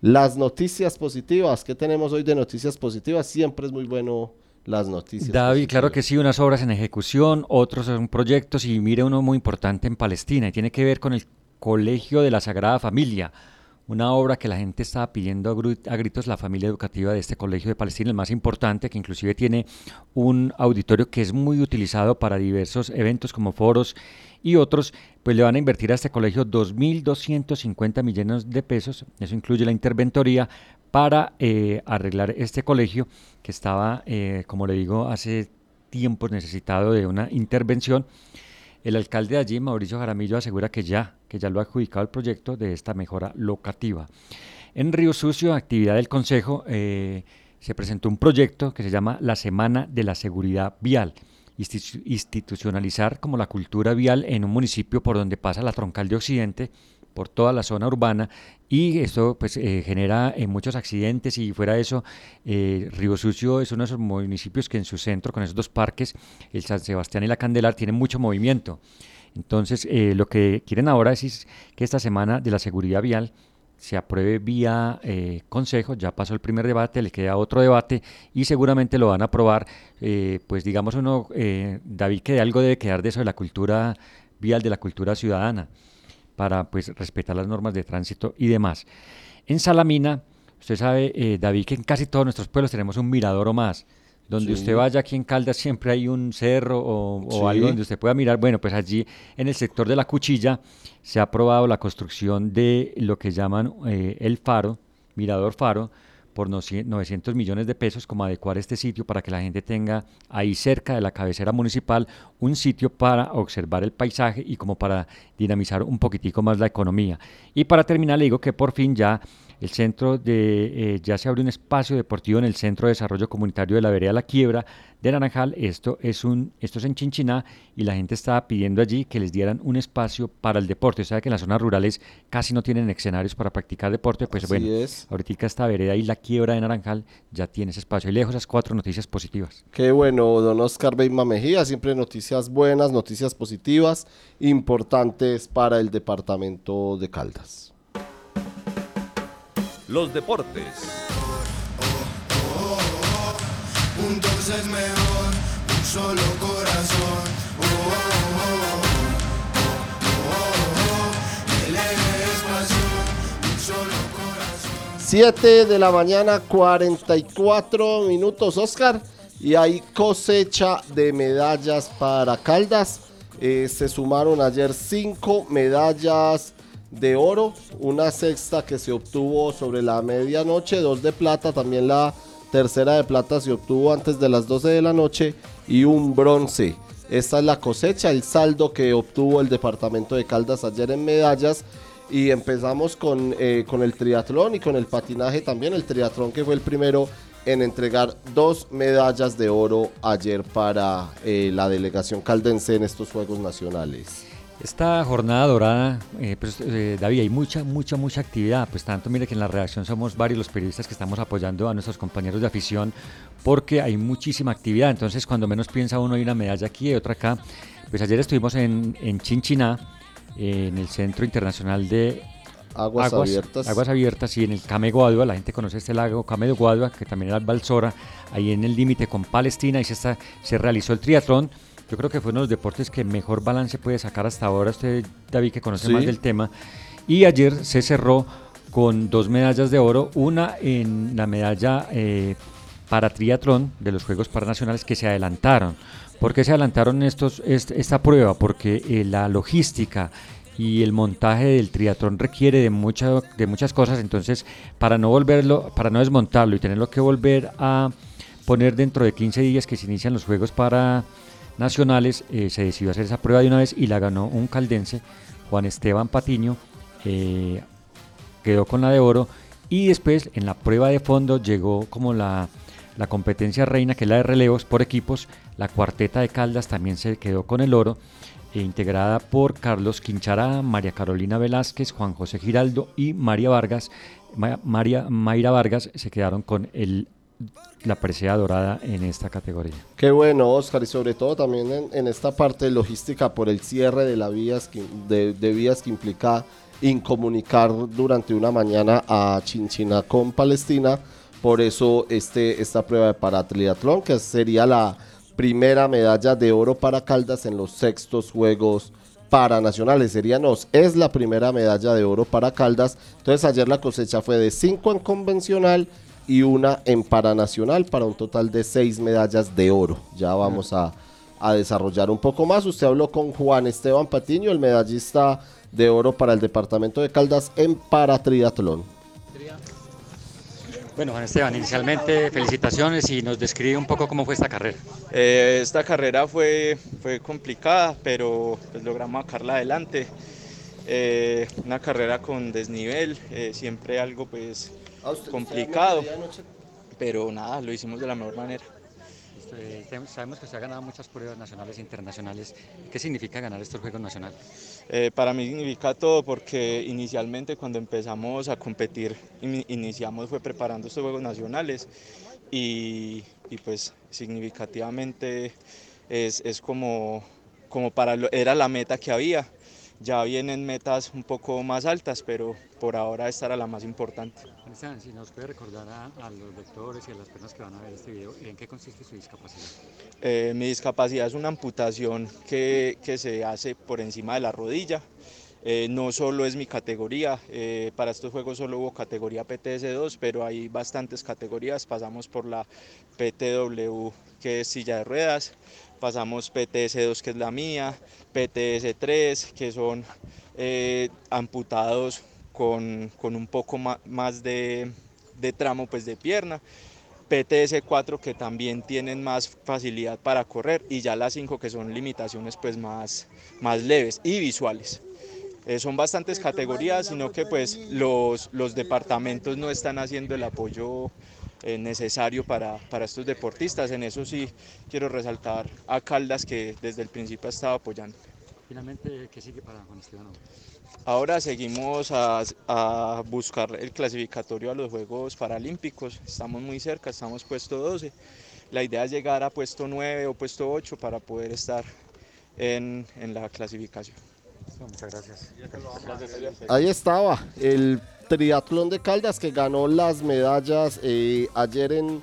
las noticias positivas. ¿Qué tenemos hoy de noticias positivas? Siempre es muy bueno las noticias. David, claro que sí, unas obras en ejecución, otros son proyectos y mire uno muy importante en Palestina y tiene que ver con el Colegio de la Sagrada Familia, una obra que la gente estaba pidiendo a, gritos, la familia educativa de este colegio de Palestina, el más importante, que inclusive tiene un auditorio que es muy utilizado para diversos eventos como foros y otros, pues le van a invertir a este colegio 2.250 millones de pesos, eso incluye la interventoría, para eh, arreglar este colegio que estaba, eh, como le digo, hace tiempos necesitado de una intervención. El alcalde de allí, Mauricio Jaramillo, asegura que ya, que ya lo ha adjudicado el proyecto de esta mejora locativa. En Río Sucio, actividad del Consejo, eh, se presentó un proyecto que se llama la Semana de la Seguridad Vial institucionalizar como la cultura vial en un municipio por donde pasa la troncal de Occidente, por toda la zona urbana y esto pues eh, genera eh, muchos accidentes y fuera de eso eh, Río Sucio es uno de esos municipios que en su centro con esos dos parques el San Sebastián y la Candelar tienen mucho movimiento entonces lo que quieren ahora es que esta semana de la seguridad vial se apruebe vía eh, consejo, ya pasó el primer debate, le queda otro debate y seguramente lo van a aprobar, eh, pues digamos uno, eh, David, que algo debe quedar de eso de la cultura vial, de la cultura ciudadana, para pues respetar las normas de tránsito y demás. En Salamina, usted sabe, David, que en casi todos nuestros pueblos tenemos un mirador o más. Donde usted vaya aquí en Caldas siempre hay un cerro o, algo donde usted pueda mirar. Bueno, pues allí en el sector de la cuchilla se ha aprobado la construcción de lo que llaman eh, el faro, Mirador Faro, por 900 millones de pesos, como adecuar este sitio para que la gente tenga ahí cerca de la cabecera municipal un sitio para observar el paisaje y como para dinamizar un poquitico más la economía. Y para terminar le digo que por fin ya el centro de, eh, ya se abrió un espacio deportivo en el Centro de Desarrollo Comunitario de la Vereda La Quiebra de Naranjal. Esto es, un, esto es en Chinchiná y la gente estaba pidiendo allí que les dieran un espacio para el deporte. O sea que en las zonas rurales casi no tienen escenarios para practicar deporte. Pues bueno, ahorita esta vereda y La Quiebra de Naranjal ya tiene ese espacio. Y lejos esas cuatro noticias positivas. Qué bueno, don Oscar Beima Mejía. Siempre noticias buenas, noticias positivas, importantes para el departamento de Caldas los deportes. solo corazón. Siete de la mañana, 44 minutos, Oscar. Y hay cosecha de medallas para Caldas. Eh, se sumaron ayer cinco medallas de oro, una sexta que se obtuvo sobre la medianoche, dos de plata, también la tercera de plata se obtuvo antes de las 12 de la noche y un bronce. Esta es la cosecha, el saldo que obtuvo el departamento de Caldas ayer en medallas. Y empezamos con, eh, con el triatlón y con el patinaje también. El triatlón que fue el primero en entregar dos medallas de oro ayer para eh, la delegación caldense en estos Juegos Nacionales. Esta jornada dorada, eh, pues, David, hay mucha, mucha, mucha actividad. Pues tanto, mire que en la redacción somos varios los periodistas que estamos apoyando a nuestros compañeros de afición porque hay muchísima actividad. Entonces, cuando menos piensa uno, hay una medalla aquí y otra acá. Pues ayer estuvimos en, en Chinchiná, en el Centro Internacional de Aguas, Abiertas. Aguas Abiertas y en el Came Guadua, la gente conoce este lago Came de Guadua, que también era Balsora, ahí en el límite con Palestina, y se, está, se realizó el triatlón yo creo que fue uno de los deportes que mejor balance puede sacar hasta ahora. Usted, David, que conoce más del tema. Y ayer se cerró con dos medallas de oro, una en la medalla eh, para triatlón de los Juegos Paranacionales que se adelantaron. ¿Por qué se adelantaron estos, esta prueba? Porque eh, la logística y el montaje del triatlón requiere de, mucha, de muchas cosas, entonces para no volverlo, para no desmontarlo y tenerlo que volver a poner dentro de 15 días que se inician los Juegos para nacionales, eh, se decidió hacer esa prueba de una vez y la ganó un caldense, Juan Esteban Patiño, eh, quedó con la de oro y después en la prueba de fondo llegó como la, competencia reina, que es la de relevos por equipos, la cuarteta de Caldas también se quedó con el oro, e integrada por Carlos Quinchara, María Carolina Velázquez, Juan José Giraldo y María Vargas. María Mayra Vargas se quedaron con el la presea dorada en esta categoría. Qué bueno, Oscar, y sobre todo también en, en esta parte logística por el cierre de, la vías que, de vías que implica incomunicar durante una mañana a Chinchina con Palestina. Por eso este, esta prueba de paratriatlón, que sería la primera medalla de oro para Caldas en los sextos Juegos Paranacionales. Sería nos, es la primera medalla de oro para Caldas. Entonces ayer la cosecha fue de cinco en convencional y una en Paranacional para un total de seis medallas de oro. Ya vamos a, a desarrollar un poco más. Usted habló con Juan Esteban Patiño, el medallista de oro para el departamento de Caldas en paratriatlón. Bueno, Juan Esteban, inicialmente felicitaciones y nos describe un poco cómo fue esta carrera. Eh, esta carrera fue, fue complicada, pero pues, logramos sacarla adelante. Eh, una carrera con desnivel, eh, siempre algo pues complicado, pero nada, lo hicimos de la mejor manera. Eh, sabemos que se ha ganado muchas pruebas nacionales e internacionales. ¿Qué significa ganar estos Juegos Nacionales? Eh, para mí significa todo porque inicialmente cuando empezamos a competir, in- iniciamos fue preparando estos Juegos Nacionales y, pues significativamente es, es como, como para era la meta que había. Ya vienen metas un poco más altas, pero por ahora esta era la más importante. Esteban, si nos puede recordar a, a los lectores y a las personas que van a ver este video, ¿en qué consiste su discapacidad? Eh, mi discapacidad es una amputación que, que se hace por encima de la rodilla. Eh, no solo es mi categoría, eh, para estos juegos solo hubo categoría PTS2, pero hay bastantes categorías. Pasamos por la PTW, que es silla de ruedas, pasamos PTS2, que es la mía, PTS3, que son eh, amputados con, con un poco más de, de tramo pues, de pierna. PTS4 que también tienen más facilidad para correr y ya las 5 que son limitaciones pues más, más leves y visuales. Eh, son bastantes categorías, sino que pues los, los departamentos no están haciendo el apoyo eh, necesario para, para estos deportistas. En eso sí quiero resaltar a Caldas que desde el principio ha estado apoyando. Finalmente, ¿qué sigue para Juan Esteban? Ahora seguimos a, a buscar el clasificatorio a los Juegos Paralímpicos. Estamos muy cerca, estamos puesto 12. La idea es llegar a puesto 9 o puesto 8 para poder estar en, en la clasificación. Muchas gracias. Ahí estaba el triatlón de Caldas que ganó las medallas eh, ayer en,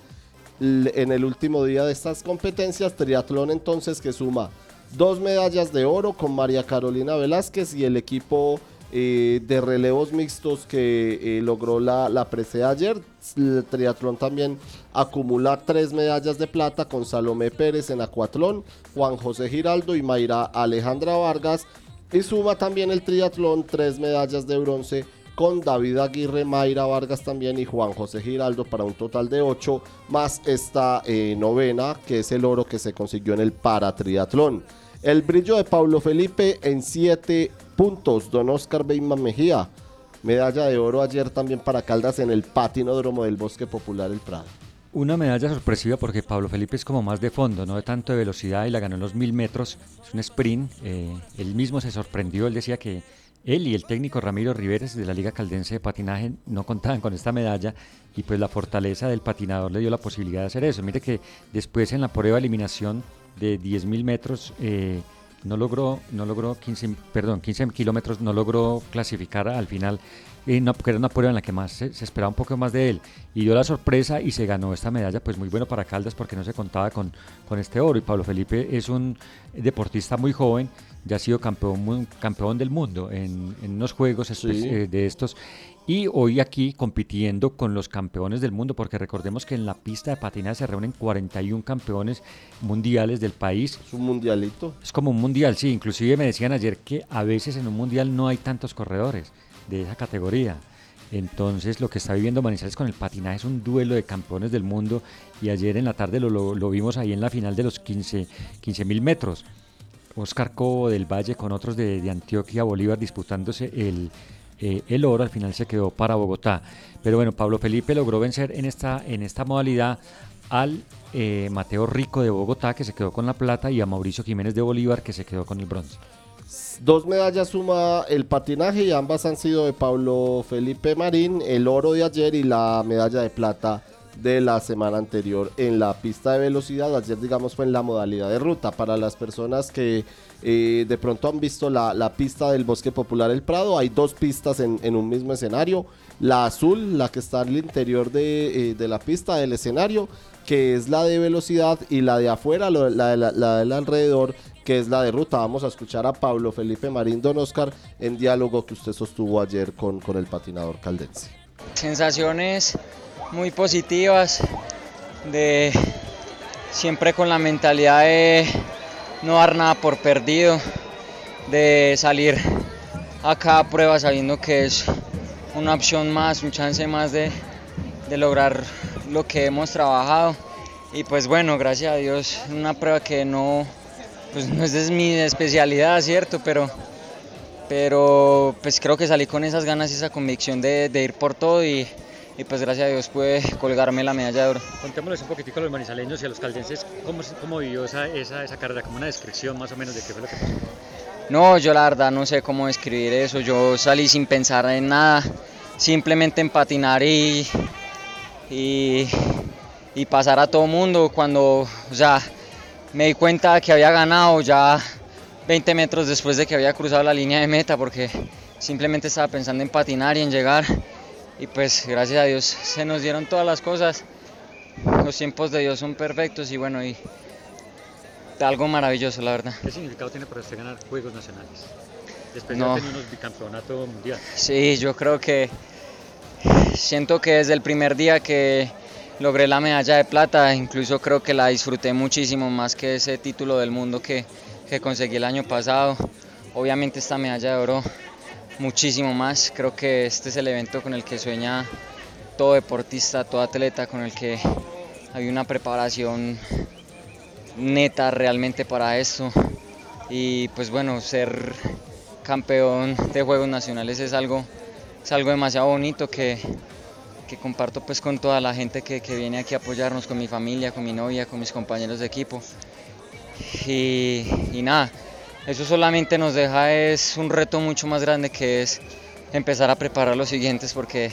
en el último día de estas competencias. Triatlón entonces que suma dos medallas de oro con María Carolina Velázquez y el equipo eh, de relevos mixtos que eh, logró la, la presea ayer. El triatlón también acumula tres medallas de plata con Salomé Pérez en acuatlón, Juan José Giraldo y Mayra Alejandra Vargas. Y suma también el triatlón tres medallas de bronce con David Aguirre, Mayra Vargas también y Juan José Giraldo para un total de ocho, más esta eh, novena que es el oro que se consiguió en el paratriatlón. El brillo de Pablo Felipe en siete puntos, don Oscar Beyman Mejía. Medalla de oro ayer también para Caldas en el patinódromo del Bosque Popular El Prado. Una medalla sorpresiva porque Pablo Felipe es como más de fondo, no de tanto de velocidad y la ganó en los mil metros. Es un sprint. eh, él mismo se sorprendió. Él decía que él y el técnico Ramiro Riveres de la Liga Caldense de Patinaje no contaban con esta medalla y pues la fortaleza del patinador le dio la posibilidad de hacer eso. Mire que después en la prueba de eliminación de 10 mil metros eh, no logró, no logró 15, perdón, 15 kilómetros, no logró clasificar al final, eh, no, era una prueba en la que más se, se esperaba un poco más de él. Y dio la sorpresa y se ganó esta medalla, pues muy bueno para Caldas porque no se contaba con, con este oro. Y Pablo Felipe es un deportista muy joven, ya ha sido campeón, campeón del mundo en, en unos juegos Sí. eh, de estos. Y hoy aquí compitiendo con los campeones del mundo, porque recordemos que en la pista de patinaje se reúnen 41 campeones mundiales del país. Es un mundialito. Es como un mundial, sí. Inclusive me decían ayer que a veces en un mundial no hay tantos corredores de esa categoría. Entonces lo que está viviendo Manizales con el patinaje es un duelo de campeones del mundo y ayer en la tarde lo, lo- lo vimos ahí en la final de los 15 mil metros. Oscar Cobo del Valle con otros de, Antioquia, Bolívar disputándose el, eh, el oro, al final se quedó para Bogotá. Pero bueno, Pablo Felipe logró vencer en esta, en esta modalidad al eh, Mateo Rico de Bogotá, que se quedó con la plata, y a Mauricio Jiménez de Bolívar, que se quedó con el bronce. Dos medallas suma el patinaje y ambas han sido de Pablo Felipe Marín, el oro de ayer y la medalla de plata de la semana anterior en la pista de velocidad. Ayer, digamos, fue en la modalidad de ruta. Para las personas que eh, de pronto han visto la, la, pista del Bosque Popular El Prado, hay dos pistas en, en, un mismo escenario. La azul, la que está al interior de, eh, de, la pista del escenario, que es la de velocidad, y la de afuera, la, la, del alrededor, que es la de ruta. Vamos a escuchar a Pablo Felipe Marín Don Oscar en diálogo que usted sostuvo ayer con, con el patinador caldense. Sensaciones muy positivas, de siempre con la mentalidad de no dar nada por perdido, de salir a cada prueba sabiendo que es una opción más, un chance más de, de lograr lo que hemos trabajado. Y pues bueno, gracias a Dios, una prueba que no, pues no es mi especialidad, ¿cierto? Pero, pero pues creo que salí con esas ganas y esa convicción de, de ir por todo y, y, pues gracias a Dios pude [laughs] colgarme la medalla de oro. Contémosles un poquitico a los manizaleños y a los caldenses, ¿cómo, cómo vivió esa, esa, esa carrera? Como una descripción más o menos de qué fue lo que pasó. No, yo la verdad no sé cómo describir eso, yo salí sin pensar en nada, simplemente en patinar y, y, y pasar a todo mundo cuando, o sea, me di cuenta que había ganado ya 20 metros después de que había cruzado la línea de meta porque simplemente estaba pensando en patinar y en llegar y pues gracias a Dios se nos dieron todas las cosas los tiempos de Dios son perfectos y bueno y algo maravilloso la verdad ¿qué significado tiene para usted ganar Juegos Nacionales? después No. de tener unos bicampeonato mundial sí yo creo que siento que desde el primer día que logré la medalla de plata, incluso creo que la disfruté muchísimo más que ese título del mundo que, que conseguí el año pasado. Obviamente esta medalla de oro muchísimo más, creo que este es el evento con el que sueña todo deportista, todo atleta, con el que hay una preparación neta realmente para esto. Y pues bueno, ser campeón de Juegos Nacionales es algo, es algo demasiado bonito que, que comparto pues con toda la gente que, que, viene aquí a apoyarnos, con mi familia, con mi novia, con mis compañeros de equipo. Y, y, nada, eso solamente nos deja es un reto mucho más grande que es empezar a preparar los siguientes porque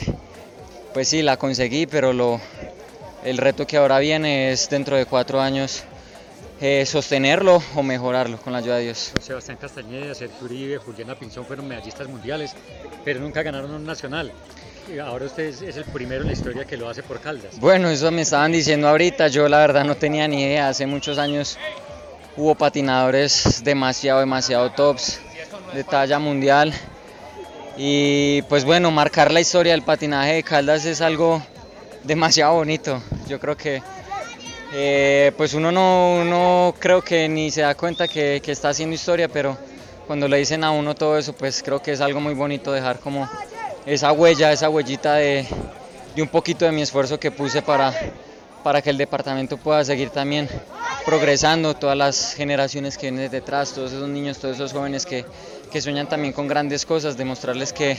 pues sí, la conseguí, pero lo, el reto que ahora viene es dentro de cuatro años eh, sostenerlo o mejorarlo con la ayuda de Dios. Sebastián Castañeda, Sergio Uribe, Juliana Pinzón fueron medallistas mundiales, pero nunca ganaron un nacional. Ahora usted es, es, el primero en la historia que lo hace por Caldas. Bueno, eso me estaban diciendo ahorita, yo la verdad no tenía ni idea, hace muchos años hubo patinadores demasiado, demasiado tops, de talla mundial. Y pues bueno, marcar la historia del patinaje de Caldas es algo demasiado bonito. Yo creo que eh, pues uno no, uno creo que ni se da cuenta que, está haciendo historia, pero cuando le dicen a uno todo eso, pues creo que es algo muy bonito dejar como esa huella, esa huellita de, un poquito de mi esfuerzo que puse para, para que el departamento pueda seguir también progresando, todas las generaciones que vienen detrás, todos esos niños, todos esos jóvenes que, que sueñan también con grandes cosas, demostrarles que,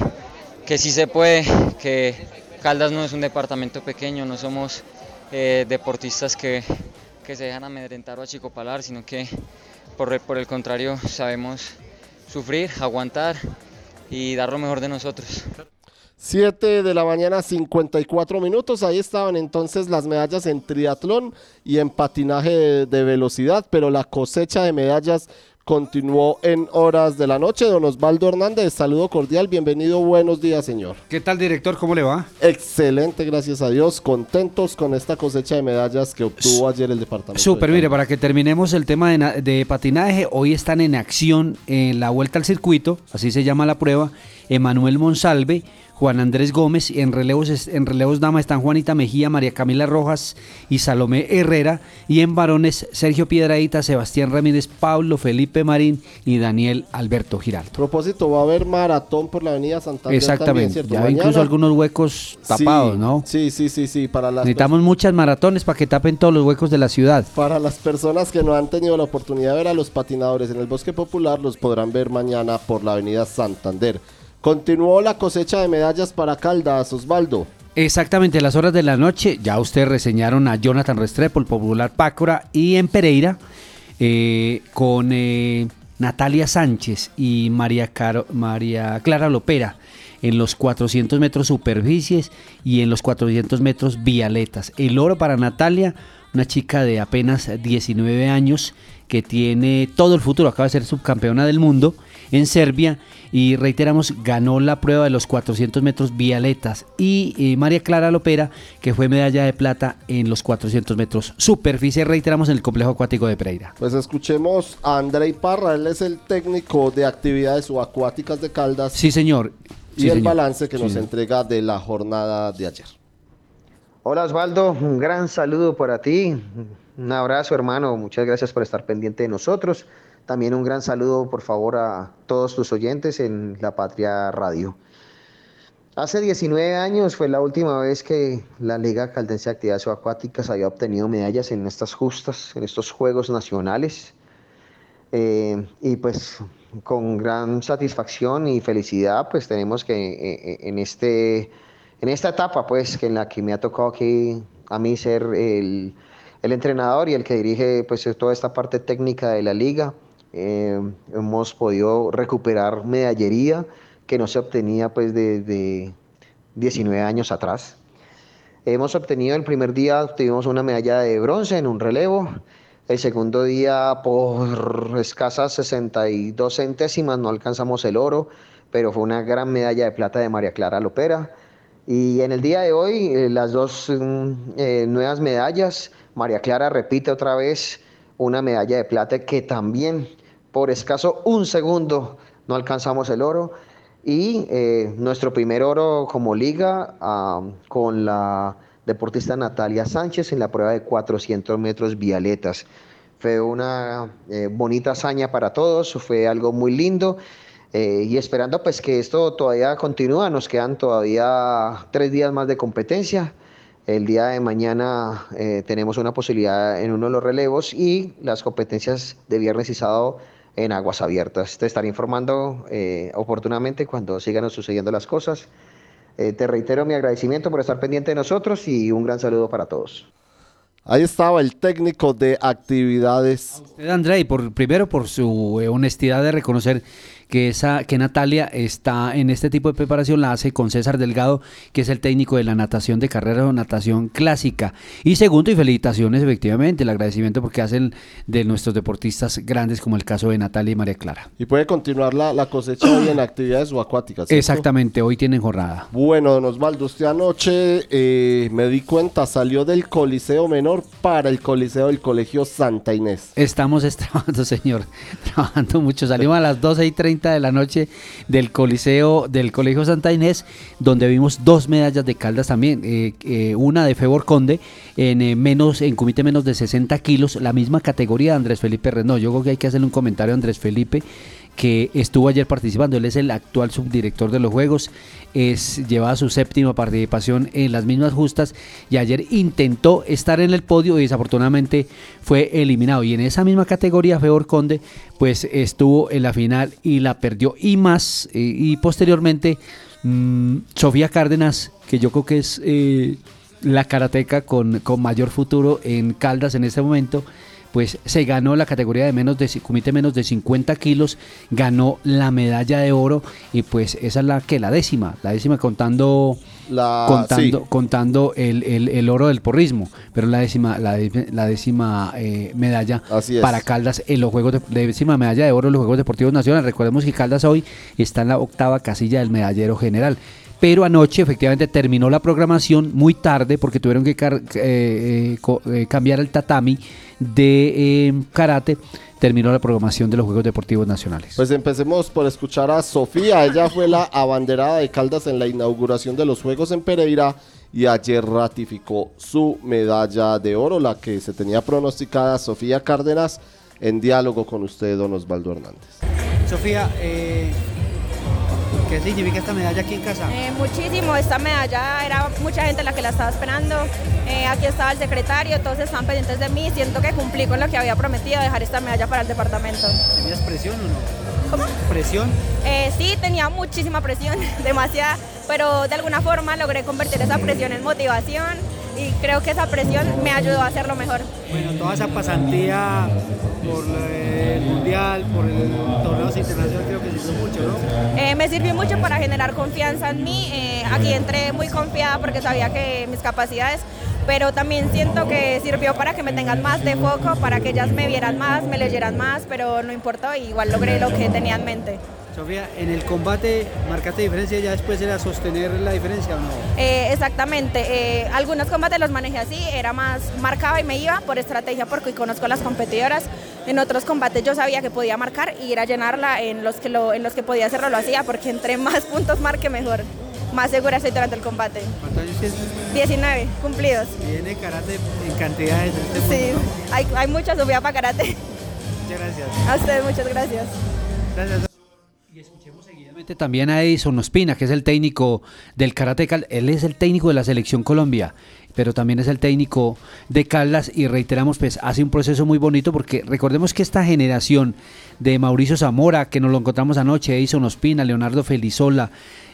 que sí se puede, que Caldas no es un departamento pequeño, no somos eh, deportistas que, que, se dejan amedrentar o achicopalar, sino que por, por el contrario sabemos sufrir, aguantar y dar lo mejor de nosotros. 7 de la mañana, 54 minutos. Ahí estaban entonces las medallas en triatlón y en patinaje de, de, velocidad, pero la cosecha de medallas continuó en horas de la noche. Don Osvaldo Hernández, saludo cordial, bienvenido, buenos días, señor. ¿Qué tal, director? ¿Cómo le va? Excelente, gracias a Dios. Contentos con esta cosecha de medallas que obtuvo ayer el departamento. Súper, mire, para que terminemos el tema de, de patinaje, hoy están en acción en la vuelta al circuito, así se llama la prueba, Emanuel Monsalve. Juan Andrés Gómez, en relevos, en relevos dama están Juanita Mejía, María Camila Rojas y Salomé Herrera, y en varones Sergio Piedradita, Sebastián Ramírez, Pablo Felipe Marín y Daniel Alberto Giraldo. Propósito, va a haber maratón por la avenida Santander. Exactamente, también, ya Mañana. incluso algunos huecos tapados, sí, ¿no? Sí, sí, sí, sí, para las Necesitamos muchas maratones para que tapen todos los huecos de la ciudad. Para las personas que no han tenido la oportunidad de ver a los patinadores en el Bosque Popular, los podrán ver mañana por la avenida Santander. Continuó la cosecha de medallas para Caldas, Osvaldo. Exactamente, a las horas de la noche, ya ustedes reseñaron a Jonathan Restrepo, el popular Pácora, y en Pereira, eh, con eh, Natalia Sánchez y María, María Clara Lopera. en los 400 metros superficies y en los 400 metros vialetas. El oro para Natalia, una chica de apenas 19 años que tiene todo el futuro, acaba de ser subcampeona del mundo en Serbia y reiteramos, ganó la prueba de los 400 metros vialetas y eh, María Clara Lopera, que fue medalla de plata en los 400 metros superficie, reiteramos, en el complejo acuático de Pereira. Pues escuchemos a Andrei Parra, él es el técnico de actividades subacuáticas de Caldas. Sí, señor. Y Sí, el señor. balance que Sí, nos señor. entrega de la jornada de ayer. Hola Osvaldo, un gran saludo para ti, un abrazo hermano, muchas gracias por estar pendiente de nosotros. También un gran saludo por favor a todos tus oyentes en La Patria Radio. Hace 19 años fue la última vez que la Liga Caldense de Actividades Acuáticas había obtenido medallas en estas justas, en estos Juegos Nacionales. Eh, y pues con gran satisfacción y felicidad, pues tenemos que eh, eh, en, este, en esta etapa, pues que en la que me ha tocado aquí a mí ser el, el entrenador y el que dirige pues toda esta parte técnica de la liga, eh, hemos podido recuperar medallería que no se obtenía pues desde 19 años atrás. Hemos obtenido el primer día, tuvimos una medalla de bronce en un relevo. El segundo día, por escasas 62 centésimas, no alcanzamos el oro, pero fue una gran medalla de plata de María Clara Lopera. Y en el día de hoy, eh, las dos mm, eh, nuevas medallas, María Clara repite otra vez una medalla de plata que también por escaso un segundo no alcanzamos el oro. Y eh, nuestro primer oro como liga con la deportista Natalia Sánchez en la prueba de 400 metros vialetas. Fue una eh, bonita hazaña para todos, fue algo muy lindo. eh, y esperando pues que esto todavía continúa, nos quedan todavía tres días más de competencia. El día de mañana tenemos una posibilidad en uno de los relevos y las competencias de viernes y sábado en aguas abiertas. Te estaré informando eh, oportunamente cuando sigan sucediendo las cosas. Eh, te reitero mi agradecimiento por estar pendiente de nosotros y un gran saludo para todos. Ahí estaba el técnico de actividades. Usted, André, por, primero por su eh, honestidad de reconocer que, esa, que Natalia está en este tipo de preparación, la hace con César Delgado, que es el técnico de la natación de carrera o natación clásica. Y segundo, y felicitaciones efectivamente, el agradecimiento porque hacen de nuestros deportistas grandes, como el caso de Natalia y María Clara. Y puede continuar la, la cosecha hoy en [clears throat] actividades subacuáticas. ¿cierto? Exactamente, hoy tienen jornada. Bueno, don Osvaldo, usted anoche eh, me di cuenta, salió del Coliseo Menor para el Coliseo del Colegio Santa Inés. Estamos es [laughs] trabajando, señor, trabajando mucho. Salimos a las 12 y 30 de la noche del Coliseo, del Colegio Santa Inés, donde vimos dos medallas de Caldas también. eh, eh, una de Febor Conde en eh, menos, en comité menos de 60 kilos, la misma categoría de Andrés Felipe Renault. Yo creo que hay que hacerle un comentario a Andrés Felipe que estuvo ayer participando. Él es el actual subdirector de los Juegos, es lleva su séptima participación en las mismas justas y ayer intentó estar en el podio y desafortunadamente fue eliminado. Y en esa misma categoría, Febor Conde, pues estuvo en la final y la perdió. Y más, eh, y posteriormente, mm, Sofía Cárdenas, que yo creo que es eh, la karateca con, con mayor futuro en Caldas en este momento pues se ganó la categoría de menos de comité menos de 50 kilos, ganó la medalla de oro y pues esa es la que la décima, la décima contando La- contando, sí. contando el, el- el oro del porrismo, pero la décima, la, la décima eh, medalla para Caldas en los Juegos de, la décima medalla de oro en los Juegos Deportivos Nacionales. Recordemos que Caldas hoy está en la octava casilla del medallero general. Pero anoche efectivamente terminó la programación muy tarde porque tuvieron que eh, eh, eh, cambiar el tatami de eh, karate. Terminó la programación de los Juegos Deportivos Nacionales. Pues empecemos por escuchar a Sofía. Ella fue la abanderada de Caldas en la inauguración de los Juegos en Pereira y ayer ratificó su medalla de oro, la que se tenía pronosticada Sofía Cárdenas, en diálogo con usted, don Osvaldo Hernández. Sofía, eh, ¿qué significa esta medalla aquí en casa? Eh, muchísimo, esta medalla era mucha gente la que la estaba esperando. Eh, aquí estaba el secretario, todos estaban pendientes de mí. Siento que cumplí con lo que había prometido, dejar esta medalla para el departamento. ¿Tenías presión o no? ¿Cómo? ¿Presión? Eh, sí, tenía muchísima presión, [laughs] demasiada, pero de alguna forma logré convertir esa presión en motivación. Y creo que esa presión me ayudó a hacerlo mejor. Bueno, toda esa pasantía por el mundial, por el torneo internacional, creo que sirvió mucho, ¿no? Eh, me sirvió mucho para generar confianza en mí. Eh, aquí entré muy confiada porque sabía que mis capacidades, pero también siento que sirvió para que me tengan más de foco, para que ellas me vieran más, me leyeran más, pero no importó, igual logré lo que tenía en mente. Sofía, en el combate marcaste diferencia, ya después era sostener la diferencia o no? Eh, exactamente, eh, algunos combates los manejé así, era más marcaba y me iba por estrategia porque conozco a las competidoras. En otros combates yo sabía que podía marcar y ir a llenarla en los que, lo, en los que podía hacerlo lo hacía porque entre más puntos marque mejor. Más segura estoy durante el combate. ¿Cuántos años tienes? 19, cumplidos. Viene karate en cantidades. Este sí, hay, hay mucha subida para karate. Muchas gracias. A ustedes, muchas gracias. Gracias. También a Edison Ospina, que es el técnico del Karate Cal. Él es el técnico de la selección Colombia, pero también es el técnico de Caldas y reiteramos, pues hace un proceso muy bonito porque recordemos que esta generación de Mauricio Zamora, que nos lo encontramos anoche, Edison Ospina, Leonardo Felizola,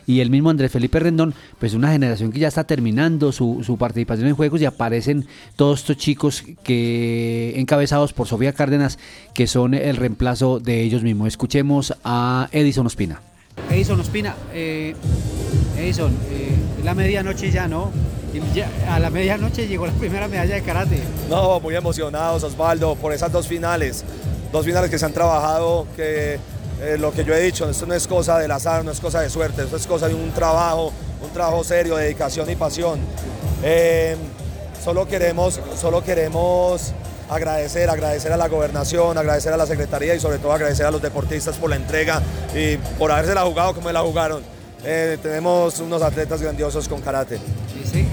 y el mismo Andrés Felipe Rendón, pues una generación que ya está terminando su, su, participación en juegos y aparecen todos estos chicos que encabezados por Sofía Cárdenas, que son el reemplazo de ellos mismos. Escuchemos a Edison Ospina. Edison Ospina, eh, Edison, eh, la medianoche ya, ¿no? A la medianoche llegó la primera medalla de karate. No, muy emocionados, Osvaldo, por esas dos finales. Dos finales que se han trabajado, que eh, lo que yo he dicho, esto no es cosa del azar, no es cosa de suerte, esto es cosa de un trabajo, un trabajo serio, dedicación y pasión. Eh, solo queremos, solo queremos agradecer, agradecer a la gobernación, agradecer a la secretaría y sobre todo agradecer a los deportistas por la entrega y por haberse la jugado como la jugaron. Eh, tenemos unos atletas grandiosos con karate.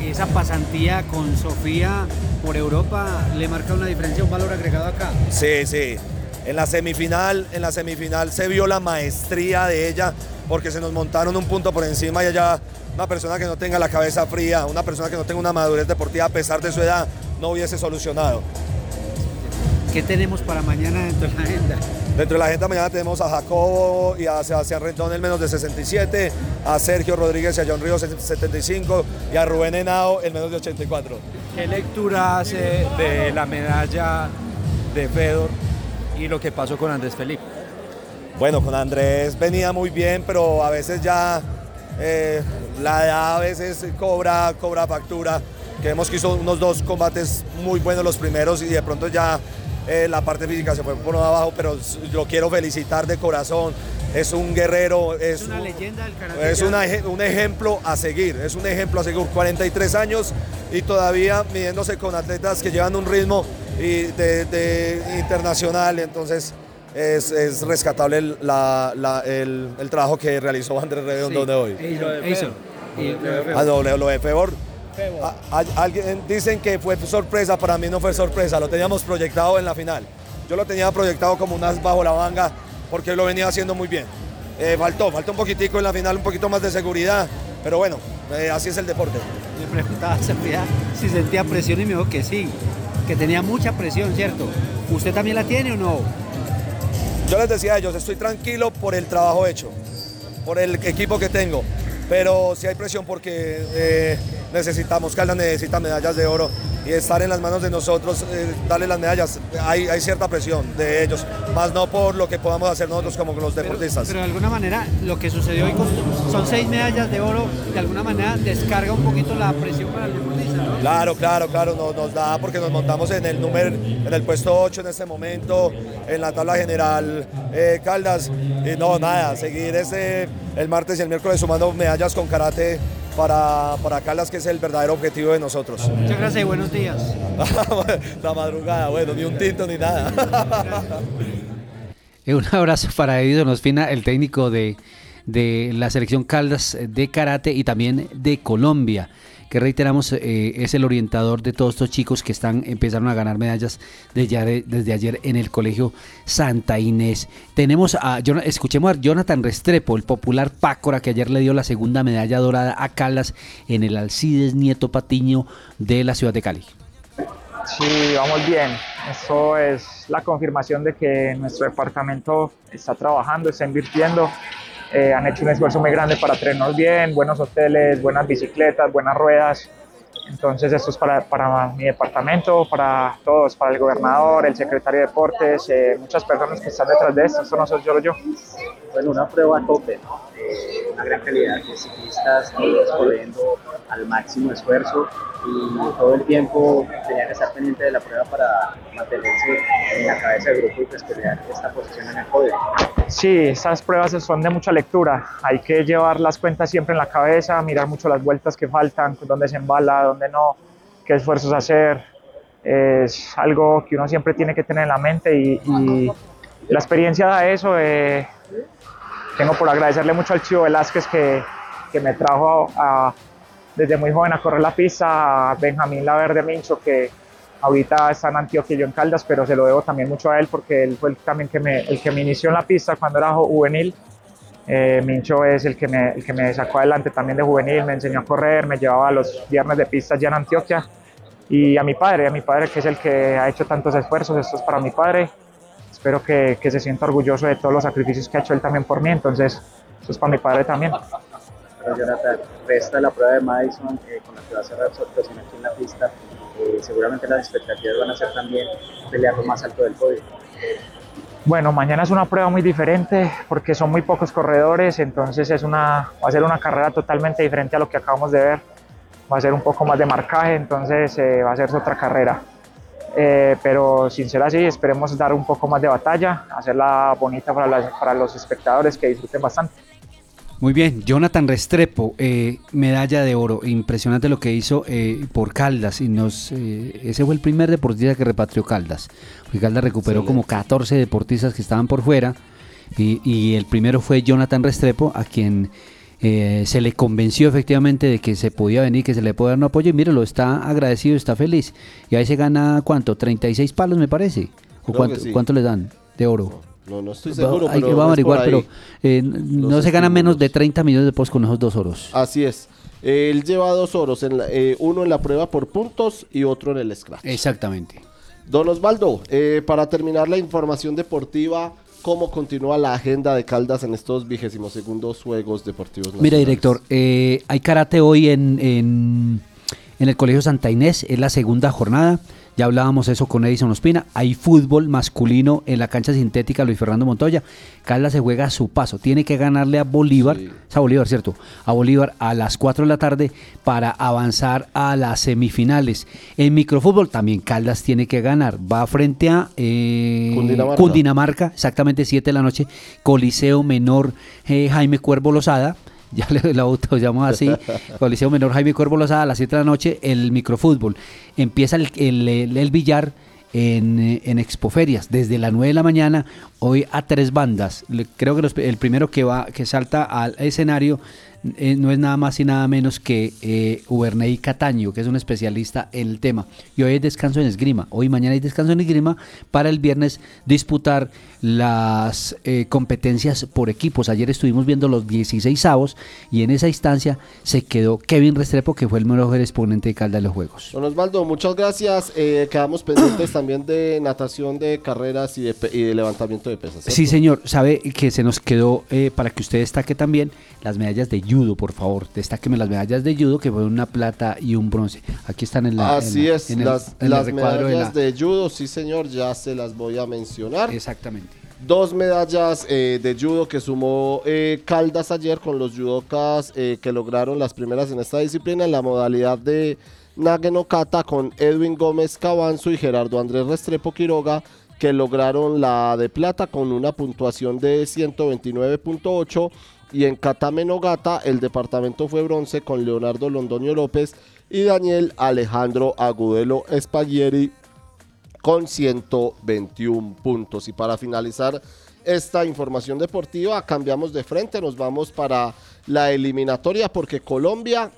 Esa pasantía con Sofía por Europa le marca una diferencia, un valor agregado acá. Sí, sí. En la semifinal, en la semifinal se vio la maestría de ella porque se nos montaron un punto por encima y ella, una persona que no tenga la cabeza fría, una persona que no tenga una madurez deportiva a pesar de su edad, no hubiese solucionado. ¿Qué tenemos para mañana dentro de la agenda? Dentro de la agenda mañana tenemos a Jacobo y a Sebastián Rendón el menos de 67, a Sergio Rodríguez y a John Ríos 75 y a Rubén Henao el menos de 84. ¿Qué lectura hace de la medalla de Fedor y lo que pasó con Andrés Felipe? Bueno, con Andrés venía muy bien, pero a veces ya eh, la edad a veces cobra, cobra factura. Creemos que hizo unos dos combates muy buenos los primeros y de pronto ya eh, la parte física se fue por abajo, pero lo quiero felicitar de corazón. Es un guerrero, es, es una leyenda del karate. Es una, un ejemplo a seguir, es un ejemplo a seguir. 43 años y todavía midiéndose con atletas que llevan un ritmo y de, de internacional, entonces es, es rescatable el, la, la, el, el, trabajo que realizó Andrés Redondo sí. de hoy. Eso. Ah, no, lo de Febor. A, a, alguien, dicen que fue sorpresa, para mí no fue sorpresa, lo teníamos proyectado en la final. Yo lo tenía proyectado como un as bajo la manga porque lo venía haciendo muy bien. Eh, faltó, faltó un poquitico en la final, un poquito más de seguridad, pero bueno, eh, así es el deporte. Le preguntaba a si sentía presión y me dijo que sí, que tenía mucha presión, ¿cierto? ¿Usted también la tiene o no? Yo les decía a ellos, estoy tranquilo por el trabajo hecho, por el equipo que tengo, pero sí hay presión porque eh, necesitamos, Caldas necesita medallas de oro y estar en las manos de nosotros, eh, darle las medallas, hay, hay, cierta presión de ellos, más no por lo que podamos hacer nosotros como los deportistas. Pero, pero de alguna manera lo que sucedió hoy con, son seis medallas de oro, de alguna manera descarga un poquito la presión para el. Claro, claro, claro, nos, nos da porque nos montamos en el número, en el puesto 8 en este momento, en la tabla general eh, Caldas, y no, nada, seguir ese, el martes y el miércoles sumando medallas con karate para, para Caldas, que es el verdadero objetivo de nosotros. Muchas gracias y buenos días. [laughs] la madrugada, bueno, ni un tinto ni nada. [laughs] un abrazo para Edison Ospina, el técnico de, de la selección Caldas de karate y también de Colombia que reiteramos eh, es el orientador de todos estos chicos que están empezaron a ganar medallas desde, desde ayer en el colegio Santa Inés. Tenemos a escuchemos a Jonathan Restrepo, el popular Pácora que ayer le dio la segunda medalla dorada a Caldas en el Alcides Nieto Patiño de la ciudad de Cali. Sí, vamos bien. Eso es la confirmación de que nuestro departamento está trabajando, está invirtiendo eh, han hecho un esfuerzo muy grande para traernos bien, buenos hoteles, buenas bicicletas, buenas ruedas. Entonces esto es para, para mi departamento, para todos, para el gobernador, el secretario de deportes, eh, muchas personas que están detrás de esto, esto no soy solo yo. Bueno, una prueba a tope, ¿no? Una gran calidad de ciclistas, todos corriendo al máximo esfuerzo y todo el tiempo tenía que estar pendiente de la prueba para mantenerse en la cabeza del grupo y pues pelear esta posición en el podio. Sí, estas pruebas son de mucha lectura. Hay que llevar las cuentas siempre en la cabeza, mirar mucho las vueltas que faltan, dónde se embala, dónde no, qué esfuerzos hacer. Es algo que uno siempre tiene que tener en la mente y, y la experiencia da eso. Eh, tengo por agradecerle mucho al Chivo Velázquez que, que me trajo a, desde muy joven a correr la pista, a Benjamín Laverde Mincho que ahorita está en Antioquia y yo en Caldas, pero se lo debo también mucho a él porque él fue el, también que me, el que me inició en la pista cuando era juvenil. Eh, Mincho es el que, me, el que me sacó adelante también de juvenil, me enseñó a correr, me llevaba a los viernes de pista ya en Antioquia. Y a mi padre, a mi padre que es el que ha hecho tantos esfuerzos, esto es para mi padre. Espero que, que se sienta orgulloso de todos los sacrificios que ha hecho él también por mí, entonces esto es para mi padre también. Pero Jonathan, resta la prueba de Madison eh, con la que va a cerrar su actuación aquí en la pista. Eh, seguramente las expectativas van a ser también pelear lo más alto del podio. Bueno, mañana es una prueba muy diferente porque son muy pocos corredores, entonces es una, va a ser una carrera totalmente diferente a lo que acabamos de ver. Va a ser un poco más de marcaje, entonces eh, va a ser otra carrera. Eh, pero sin ser así, esperemos dar un poco más de batalla, hacerla bonita para, las- para los espectadores que disfruten bastante. Muy bien, Jonathan Restrepo, eh, medalla de oro. Impresionante lo que hizo eh, por Caldas. Y nos, eh, ese fue el primer deportista que repatrió Caldas. Porque Caldas recuperó como 14 deportistas que estaban por fuera. Y, y el primero fue Jonathan Restrepo, a quien eh, se le convenció efectivamente de que se podía venir, que se le podía dar un apoyo. Y míralo, está agradecido, está feliz. Y ahí se gana, ¿cuánto? 36 palos, me parece. ¿O cuánto, sí. cuánto le dan de oro? No, no estoy seguro, Hay pero que a averiguar, pero eh, no se gana menos de 30 millones de pesos con esos dos oros. Así es. Él lleva dos oros, en la- eh, uno en la prueba por puntos y otro en el scratch. Exactamente. Don Osvaldo, eh, para terminar la información deportiva, ¿cómo continúa la agenda de Caldas en estos vigésimos segundos Juegos Deportivos Mira, Nacionales? director, eh, hay karate hoy en, en, en el Colegio Santa Inés, es la segunda jornada. Ya hablábamos eso con Edison Ospina. Hay fútbol masculino en la cancha sintética Luis Fernando Montoya. Caldas se juega a su paso. Tiene que ganarle a Bolívar, es a Bolívar, ¿cierto? A Bolívar a las 4 de la tarde para avanzar a las semifinales. En microfútbol también Caldas tiene que ganar. Va frente a eh, Cundinamarca. Cundinamarca, exactamente 7 de la noche. Coliseo Menor eh, Jaime Cuervo Lozada. [laughs] Ya le la auto llamo así. [laughs] Coliseo Menor Jaime Cuervo Lozada a las 7 de la noche. El microfútbol. Empieza el, el- el- el billar en, eh, en Expoferias desde las 9 de la mañana. Hoy a tres bandas. Le- creo que los- el primero que va que salta al escenario eh, no es nada más y nada menos que eh, Uberney Cataño, que es un especialista en el tema. Y hoy hay descanso en esgrima. Hoy y mañana hay descanso en esgrima para el viernes disputar las eh, competencias por equipos. Ayer estuvimos viendo los 16 avos y en esa instancia se quedó Kevin Restrepo, que fue el mejor exponente de Calda de los Juegos. Don Osvaldo, muchas gracias. Eh, quedamos pendientes también de natación, de carreras y de, y de levantamiento de pesas. ¿cierto? Sí, señor. Sabe que se nos quedó, para que usted destaque también, las medallas de judo, por favor. Destáqueme las medallas de judo, que fue una plata y un bronce. Aquí están en la. Así en la- es, en el- las, en medallas de la- de judo, sí señor, ya se las voy a mencionar. Exactamente. Dos medallas eh, de judo que sumó eh, Caldas ayer con los judocas eh, que lograron las primeras en esta disciplina en la modalidad de Nageno Kata con Edwin Gómez Cabanzo y Gerardo Andrés Restrepo Quiroga que lograron la de plata con una puntuación de 129.8 y en Kata Menogata el departamento fue bronce con Leonardo Londoño López y Daniel Alejandro Agudelo Espaglieri con 121 puntos. Y para finalizar esta información deportiva, cambiamos de frente, nos vamos para la eliminatoria porque Colombia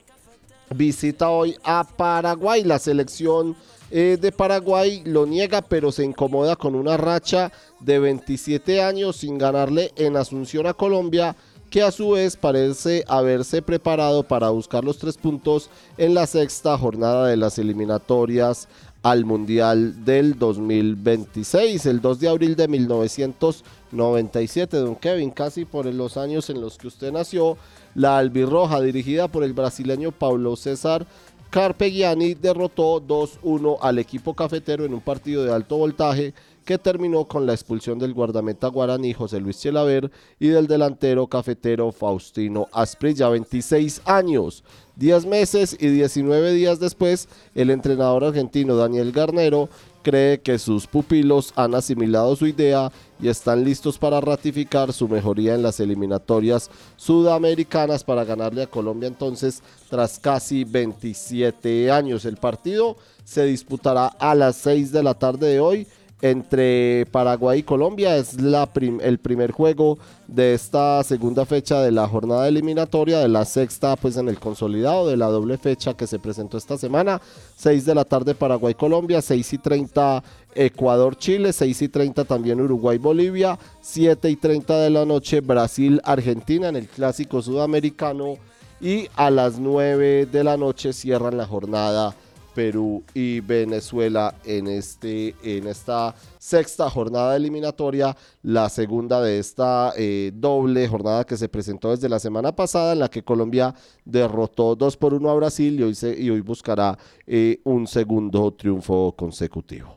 visita hoy a Paraguay. La selección eh, de Paraguay lo niega, pero se incomoda con una racha de 27 años sin ganarle en Asunción a Colombia que a su vez parece haberse preparado para buscar los tres puntos en la sexta jornada de las eliminatorias al Mundial del 2026, el 2 de abril de 1997, don Kevin, casi por los años en los que usted nació, la albirroja dirigida por el brasileño Paulo César Carpegiani derrotó 2-1 al equipo cafetero en un partido de alto voltaje que terminó con la expulsión del guardameta guaraní José Luis Chelaver y del delantero cafetero Faustino Asprilla, 26 años, 10 meses y 19 días después, el entrenador argentino Daniel Garnero cree que sus pupilos han asimilado su idea y están listos para ratificar su mejoría en las eliminatorias sudamericanas para ganarle a Colombia entonces tras casi 27 años. El partido se disputará a las 6 de la tarde de hoy entre Paraguay y Colombia. Es la el primer juego de esta segunda fecha de la jornada eliminatoria, de la sexta pues en el consolidado, de la doble fecha que se presentó esta semana. 6 de la tarde Paraguay-Colombia, 6 y 30 Ecuador-Chile, 6 y 30 también Uruguay-Bolivia, 7 y 30 de la noche Brasil-Argentina en el clásico sudamericano y a las 9 de la noche cierran la jornada Perú y Venezuela en, este, en esta sexta jornada eliminatoria, la segunda de esta eh, doble jornada que se presentó desde la semana pasada, en la que Colombia derrotó 2 por 1 a Brasil y hoy, se, y hoy buscará eh, un segundo triunfo consecutivo.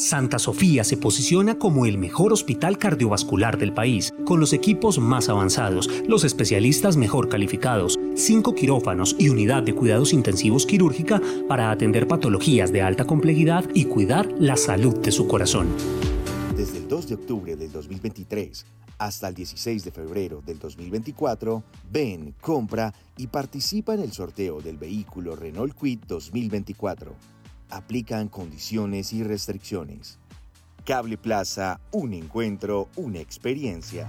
Santa Sofía se posiciona como el mejor hospital cardiovascular del país, con los equipos más avanzados, los especialistas mejor calificados, cinco quirófanos y unidad de cuidados intensivos quirúrgica para atender patologías de alta complejidad y cuidar la salud de su corazón. Desde el 2 de octubre del 2023 hasta el 16 de febrero del 2024, ven, compra y participa en el sorteo del vehículo Renault Quid 2024 aplican condiciones y restricciones. Cable Plaza, un encuentro, una experiencia.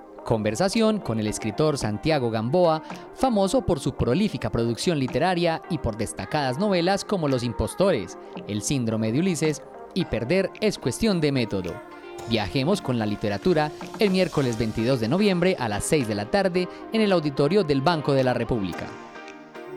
Conversación con el escritor Santiago Gamboa, famoso por su prolífica producción literaria y por destacadas novelas como Los Impostores, El Síndrome de Ulises y Perder es cuestión de método. Viajemos con la literatura el miércoles 22 de noviembre a las 6 de la tarde en el auditorio del Banco de la República.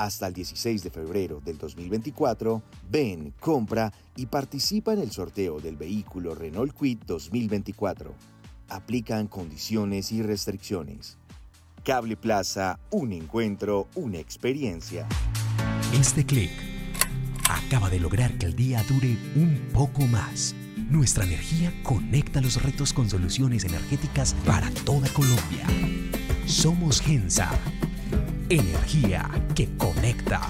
hasta el 16 de febrero del 2024, ven, compra y participa en el sorteo del vehículo Renault Quid 2024. Aplican condiciones y restricciones. Cable Plaza, un encuentro, una experiencia. Este clic acaba de lograr que el día dure un poco más. Nuestra energía conecta los retos con soluciones energéticas para toda Colombia. Somos Gensa. Energía que conecta.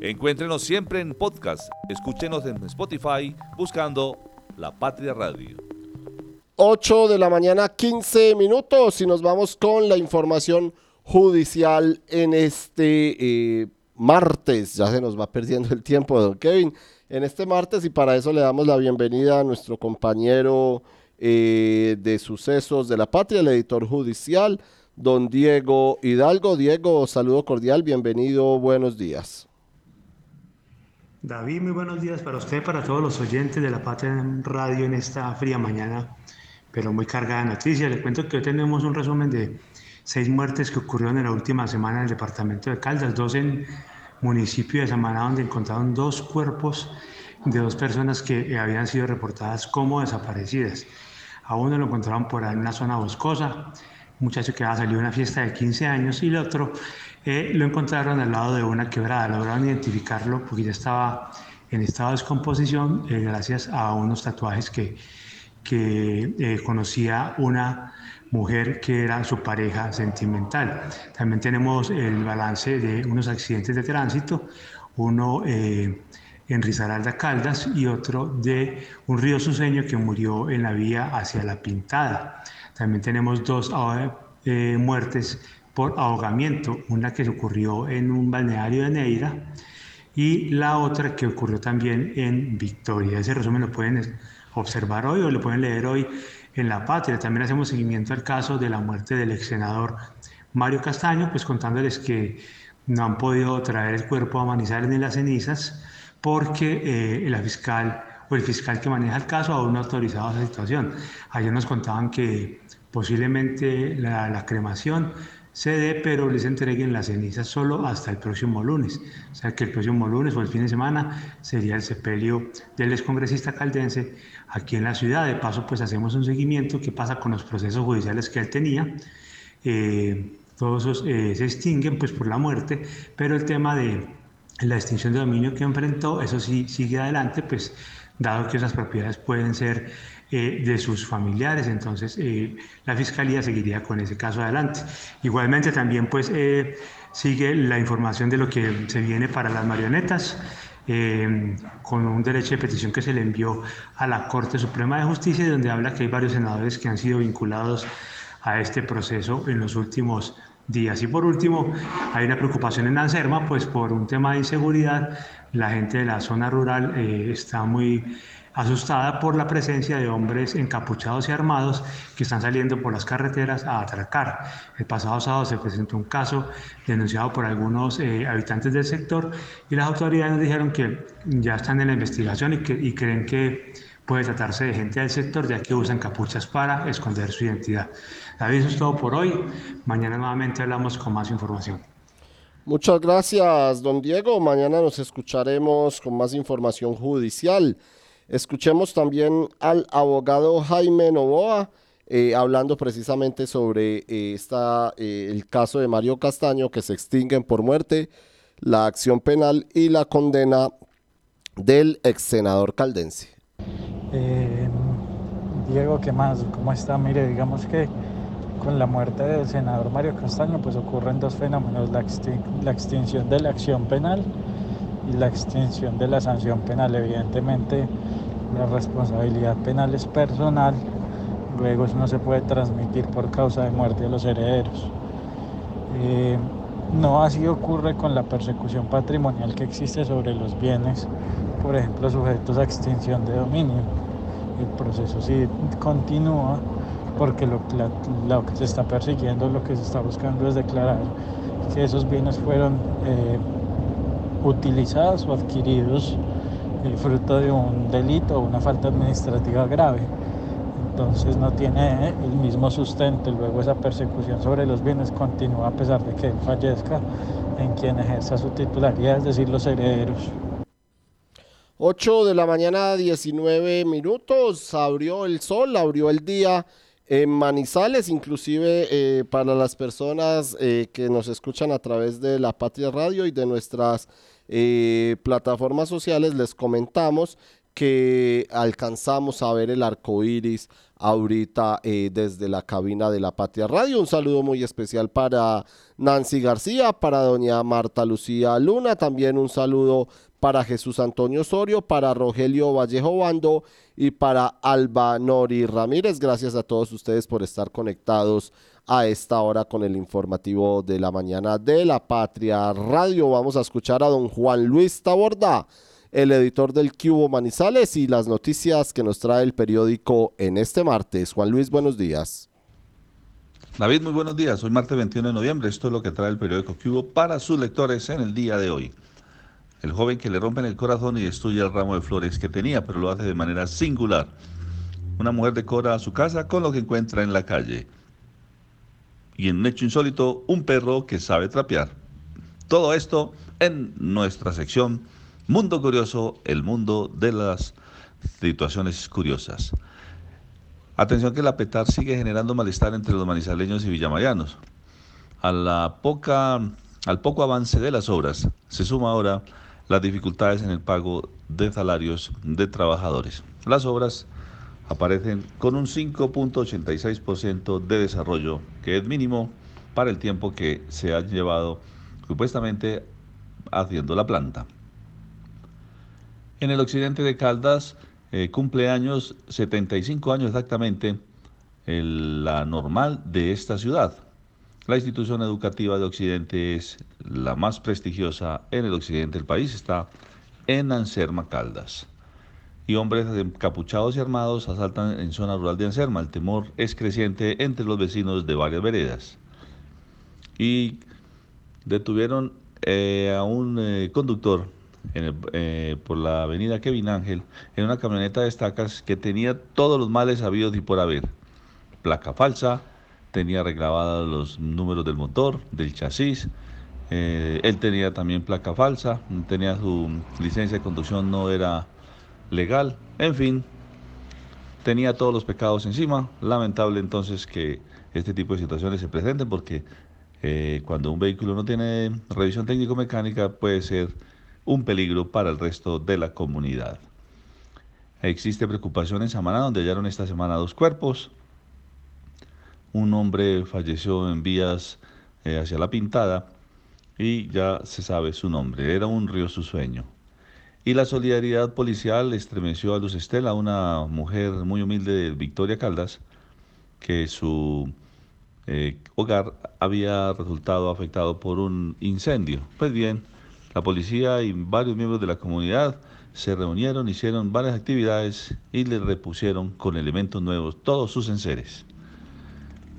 Encuéntrenos siempre en podcast. Escúchenos en Spotify buscando La Patria Radio. 8 de la mañana, 15 minutos y nos vamos con la información judicial en este eh, martes. Ya se nos va perdiendo el tiempo, don Kevin. En este martes y para eso le damos la bienvenida a nuestro compañero eh, de sucesos de la patria, el editor judicial, don Diego Hidalgo. Diego, saludo cordial, bienvenido, buenos días. David, muy buenos días para usted, para todos los oyentes de la Patria Radio en esta fría mañana, pero muy cargada de noticias. Le cuento que hoy tenemos un resumen de seis muertes que ocurrieron en la última semana en el departamento de Caldas, dos en municipio de Samaná, donde encontraron dos cuerpos de dos personas que habían sido reportadas como desaparecidas. A uno lo encontraron por ahí en una zona boscosa, muchacho que había salido a una fiesta de 15 años, y el otro eh, lo encontraron al lado de una quebrada. Lograron identificarlo porque ya estaba en estado de descomposición eh, gracias a unos tatuajes que, que eh, conocía una mujer que era su pareja sentimental. También tenemos el balance de unos accidentes de tránsito, uno eh, en Risaralda Caldas y otro de un río suceño que murió en la vía hacia La Pintada. También tenemos dos eh, muertes por ahogamiento, una que ocurrió en un balneario de Neira y la otra que ocurrió también en Victoria. Ese resumen lo pueden observar hoy o lo pueden leer hoy en La Patria. También hacemos seguimiento al caso de la muerte del ex senador Mario Castaño, pues contándoles que no han podido traer el cuerpo a Manizales ni las cenizas porque eh, la fiscal o el fiscal que maneja el caso aún no ha autorizado esa situación. Ayer nos contaban que posiblemente la, la cremación se dé, pero les entreguen las cenizas solo hasta el próximo lunes. O sea que el próximo lunes o el fin de semana sería el sepelio del excongresista caldense aquí en la ciudad. De paso, pues hacemos un seguimiento, qué pasa con los procesos judiciales que él tenía. Eh, todos esos, eh, se extinguen pues por la muerte, pero el tema de la extinción de dominio que enfrentó, eso sí sigue adelante, pues dado que esas propiedades pueden ser eh, de sus familiares. Entonces, eh, la Fiscalía seguiría con ese caso adelante. Igualmente, también pues eh, sigue la información de lo que se viene para las marionetas. con un derecho de petición que se le envió a la Corte Suprema de Justicia, donde habla que hay varios senadores que han sido vinculados a este proceso en los últimos días. Y por último, hay una preocupación en Anserma, pues por un tema de inseguridad, la gente de la zona rural está muy asustada por la presencia de hombres encapuchados y armados que están saliendo por las carreteras a atracar. El pasado sábado se presentó un caso denunciado por algunos eh, habitantes del sector y las autoridades nos dijeron que ya están en la investigación y, que, y creen que puede tratarse de gente del sector ya que usan capuchas para esconder su identidad. David, eso es todo por hoy. Mañana nuevamente hablamos con más información. Muchas gracias, don Diego. Mañana nos escucharemos con más información judicial. Escuchemos también al abogado Jaime Novoa eh, hablando precisamente sobre eh, esta, eh, el caso de Mario Castaño que se extinguen por muerte, la acción penal y la condena del ex senador caldense. Diego, ¿qué más? ¿Cómo está? Mire, digamos que con la muerte del senador Mario Castaño pues ocurren dos fenómenos, la, extinción de la acción penal y la extinción de la sanción penal. Evidentemente la responsabilidad penal es personal, luego eso no se puede transmitir por causa de muerte de los herederos. Eh, no así ocurre con la persecución patrimonial que existe sobre los bienes, por ejemplo, sujetos a extinción de dominio. El proceso sí continúa porque lo, que se está persiguiendo, lo que se está buscando es declarar que esos bienes fueron eh, utilizados o adquiridos el fruto de un delito o una falta administrativa grave. Entonces no tiene el mismo sustento. Luego esa persecución sobre los bienes continúa a pesar de que él fallezca en quien ejerza su titularidad, es decir, los herederos. 8 de la mañana, 19 minutos, abrió el sol, abrió el día en Manizales, inclusive eh, para las personas eh, que nos escuchan a través de la Patria Radio y de nuestras eh, plataformas sociales, les comentamos que alcanzamos a ver el arco iris ahorita desde la cabina de la Patria Radio. Un saludo muy especial para Nancy García, para doña Marta Lucía Luna, también un saludo para Jesús Antonio Osorio, para Rogelio Vallejo Bando y para Alba Nori Ramírez. Gracias a todos ustedes por estar conectados a esta hora con el informativo de la mañana de la Patria Radio. Vamos a escuchar a don Juan Luis Taborda, el editor del Cubo Manizales y las noticias que nos trae el periódico en este martes. Juan Luis, buenos días. David, muy buenos días. Hoy martes 21 de noviembre. Esto es lo que trae el periódico Cubo para sus lectores en el día de hoy el joven que le rompen el corazón y destruye el ramo de flores que tenía, pero lo hace de manera singular. Una mujer decora su casa con lo que encuentra en la calle. y en un hecho insólito, un perro que sabe trapear. Todo esto en nuestra sección Mundo Curioso, el mundo de las situaciones curiosas. Atención que la PETAR sigue generando malestar entre los manizaleños y villamayanos. Al poco avance de las obras se suma ahora las dificultades en el pago de salarios de trabajadores. Las obras aparecen con un 5.86% de desarrollo, que es mínimo para el tiempo que se ha llevado supuestamente haciendo la planta. En el occidente de Caldas eh, cumple años, 75 años exactamente, la normal de esta ciudad. La institución educativa de Occidente es la más prestigiosa en el occidente del país, está en Anserma Caldas y hombres encapuchados y armados asaltan en zona rural de Anserma. El temor es creciente entre los vecinos de varias veredas. Y detuvieron eh, a un eh, conductor eh, por la avenida Kevin Ángel en una camioneta de estacas que tenía todos los males habidos y por haber. Placa falsa, tenía regrabados los números del motor, del chasis. él tenía también placa falsa, tenía su licencia de conducción, no era legal, en fin, tenía todos los pecados encima. Lamentable entonces que este tipo de situaciones se presenten porque eh, cuando un vehículo no tiene revisión técnico-mecánica puede ser un peligro para el resto de la comunidad. Existe preocupación en Samaná, donde hallaron esta semana dos cuerpos. Un hombre falleció en vías eh, hacia la pintada y ya se sabe su nombre. Era un río su sueño. Y la solidaridad policial estremeció a Luz Estela, una mujer muy humilde de Victoria Caldas, que su eh, hogar había resultado afectado por un incendio. Pues bien, la policía y varios miembros de la comunidad se reunieron, hicieron varias actividades y le repusieron con elementos nuevos todos sus enseres.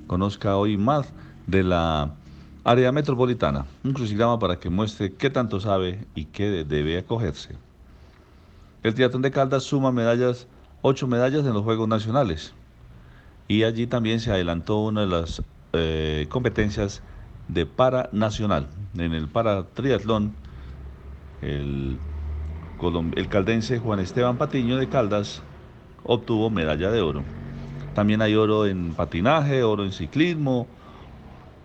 Conozca hoy más de la área metropolitana, un crucigrama para que muestre qué tanto sabe y qué debe acogerse. El triatlón de Caldas suma medallas, ocho medallas en los Juegos Nacionales. Y allí también se adelantó una de las eh, competencias de para nacional. En el para triatlón, el, el caldense Juan Esteban Patiño de Caldas obtuvo medalla de oro. También hay oro en patinaje, oro en ciclismo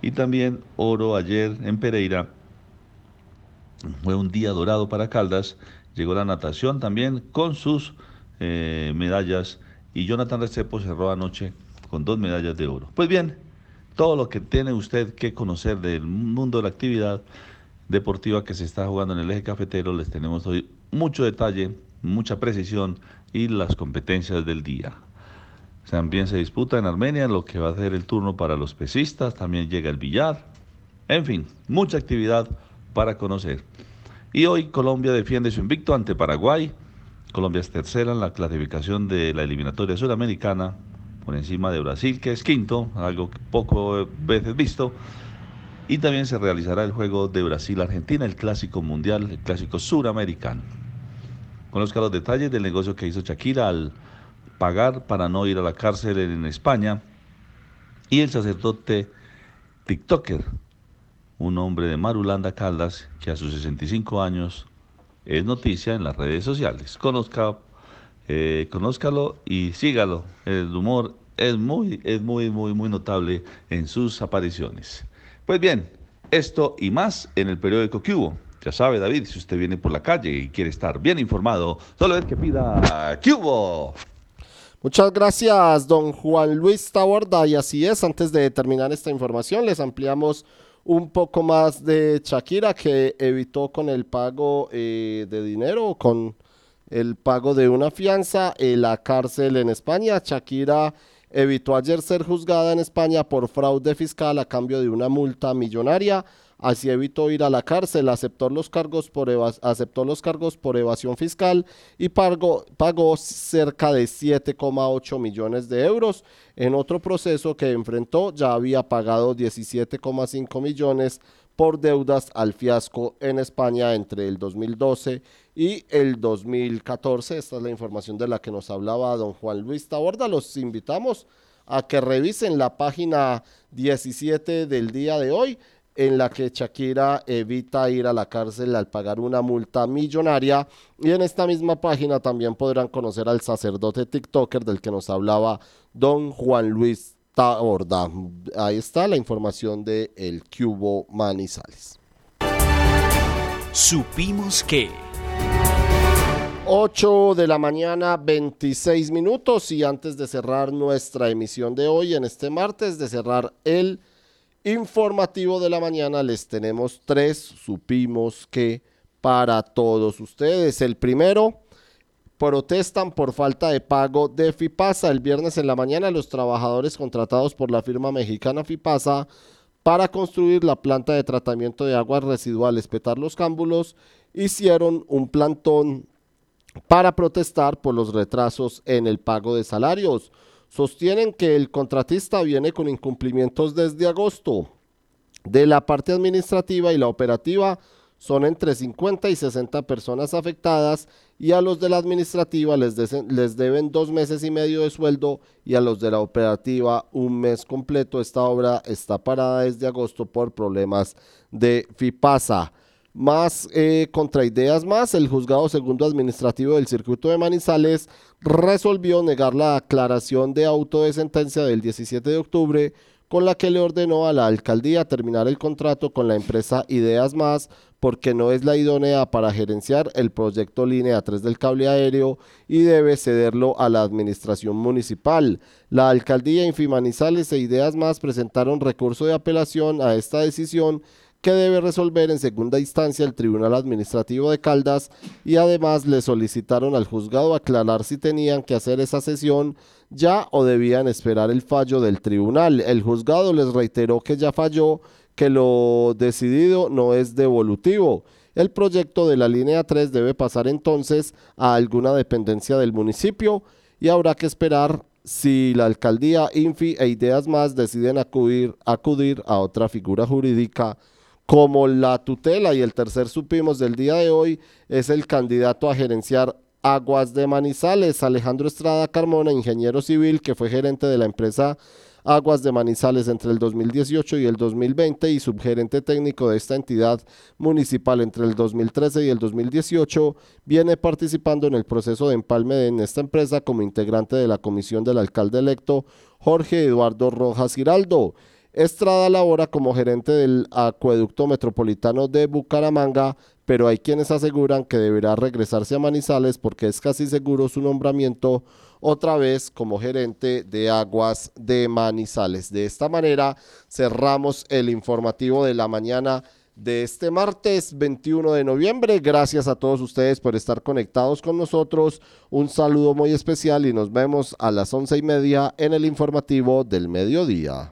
y también oro ayer en Pereira. Fue un día dorado para Caldas llegó la natación también con sus eh, medallas y Jonathan Recepo cerró anoche con dos medallas de oro. Pues bien, todo lo que tiene usted que conocer del mundo de la actividad deportiva que se está jugando en el eje cafetero, les tenemos hoy mucho detalle, mucha precisión y las competencias del día. También se disputa en Armenia lo que va a ser el turno para los pesistas, también llega el billar, en fin, mucha actividad para conocer. Y hoy Colombia defiende su invicto ante Paraguay. Colombia es tercera en la clasificación de la eliminatoria sudamericana, por encima de Brasil, que es quinto, algo poco veces visto. Y también se realizará el juego de Brasil-Argentina, el clásico mundial, el clásico suramericano. Conozca los detalles del negocio que hizo Shakira al pagar para no ir a la cárcel en España. Y el sacerdote TikToker un hombre de Marulanda Caldas que a sus 65 años es noticia en las redes sociales. Conozca, eh, conózcalo y sígalo. El humor es muy, es muy, muy, muy notable en sus apariciones. Pues bien, esto y más en el periódico Cubo. Ya sabe, David, si usted viene por la calle y quiere estar bien informado, solo es que pida Cubo. Muchas gracias, don Juan Luis Taborda. Y así es, antes de terminar esta información, les ampliamos un poco más de Shakira que evitó con el pago eh, de dinero, con el pago de una fianza en la cárcel en España. Shakira evitó ayer ser juzgada en España por fraude fiscal a cambio de una multa millonaria. Así evitó ir a la cárcel, aceptó los cargos por, evasión fiscal y pagó, pagó cerca de 7,8 millones de euros. En otro proceso que enfrentó ya había pagado 17,5 millones por deudas al fiasco en España entre el 2012 y el 2014. Esta es la información de la que nos hablaba don Juan Luis Taborda. Los invitamos a que revisen la página 17 del día de hoy en la que Shakira evita ir a la cárcel al pagar una multa millonaria. Y en esta misma página también podrán conocer al sacerdote TikToker del que nos hablaba don Juan Luis Taborda. Ahí está la información de El Cubo Manizales. Supimos que... 8 de la mañana, 26 minutos. Y antes de cerrar nuestra emisión de hoy, en este martes, de cerrar el informativo de la mañana, les tenemos tres. Supimos que para todos ustedes. El primero, protestan por falta de pago de FIPASA. El viernes en la mañana, los trabajadores contratados por la firma mexicana FIPASA para construir la planta de tratamiento de aguas residuales Petar Los Cámbulos hicieron un plantón para protestar por los retrasos en el pago de salarios. Sostienen que el contratista viene con incumplimientos desde agosto. De la parte administrativa y la operativa son entre 50 y 60 personas afectadas y a los de la administrativa les, les, deben dos meses y medio de sueldo y a los de la operativa un mes completo. Esta obra está parada desde agosto por problemas de FIPASA. Más eh, contraideas más, el juzgado segundo administrativo del circuito de Manizales resolvió negar la aclaración de auto de sentencia del 17 de octubre con la que le ordenó a la alcaldía terminar el contrato con la empresa Ideas Más porque no es la idónea para gerenciar el proyecto Línea 3 del cable aéreo y debe cederlo a la administración municipal. La alcaldía Infimanizales e Ideas Más presentaron recurso de apelación a esta decisión que debe resolver en segunda instancia el Tribunal Administrativo de Caldas y además le solicitaron al juzgado aclarar si tenían que hacer esa sesión ya o debían esperar el fallo del tribunal. El juzgado les reiteró que ya falló, que lo decidido no es devolutivo. El proyecto de la línea 3 debe pasar entonces a alguna dependencia del municipio y habrá que esperar si la alcaldía, Infi e Ideas Más deciden acudir, acudir a otra figura jurídica como la tutela y el tercer supimos del día de hoy es el candidato a gerenciar Aguas de Manizales, Alejandro Estrada Carmona, ingeniero civil que fue gerente de la empresa Aguas de Manizales entre el 2018 y el 2020 y subgerente técnico de esta entidad municipal entre el 2013 y el 2018, viene participando en el proceso de empalme en esta empresa como integrante de la comisión del alcalde electo Jorge Eduardo Rojas Giraldo. Estrada labora como gerente del acueducto metropolitano de Bucaramanga, pero hay quienes aseguran que deberá regresarse a Manizales porque es casi seguro su nombramiento otra vez como gerente de aguas de Manizales. De esta manera cerramos el informativo de la mañana de este martes 21 de noviembre. Gracias a todos ustedes por estar conectados con nosotros. Un saludo muy especial y nos vemos a las once y media en el informativo del mediodía.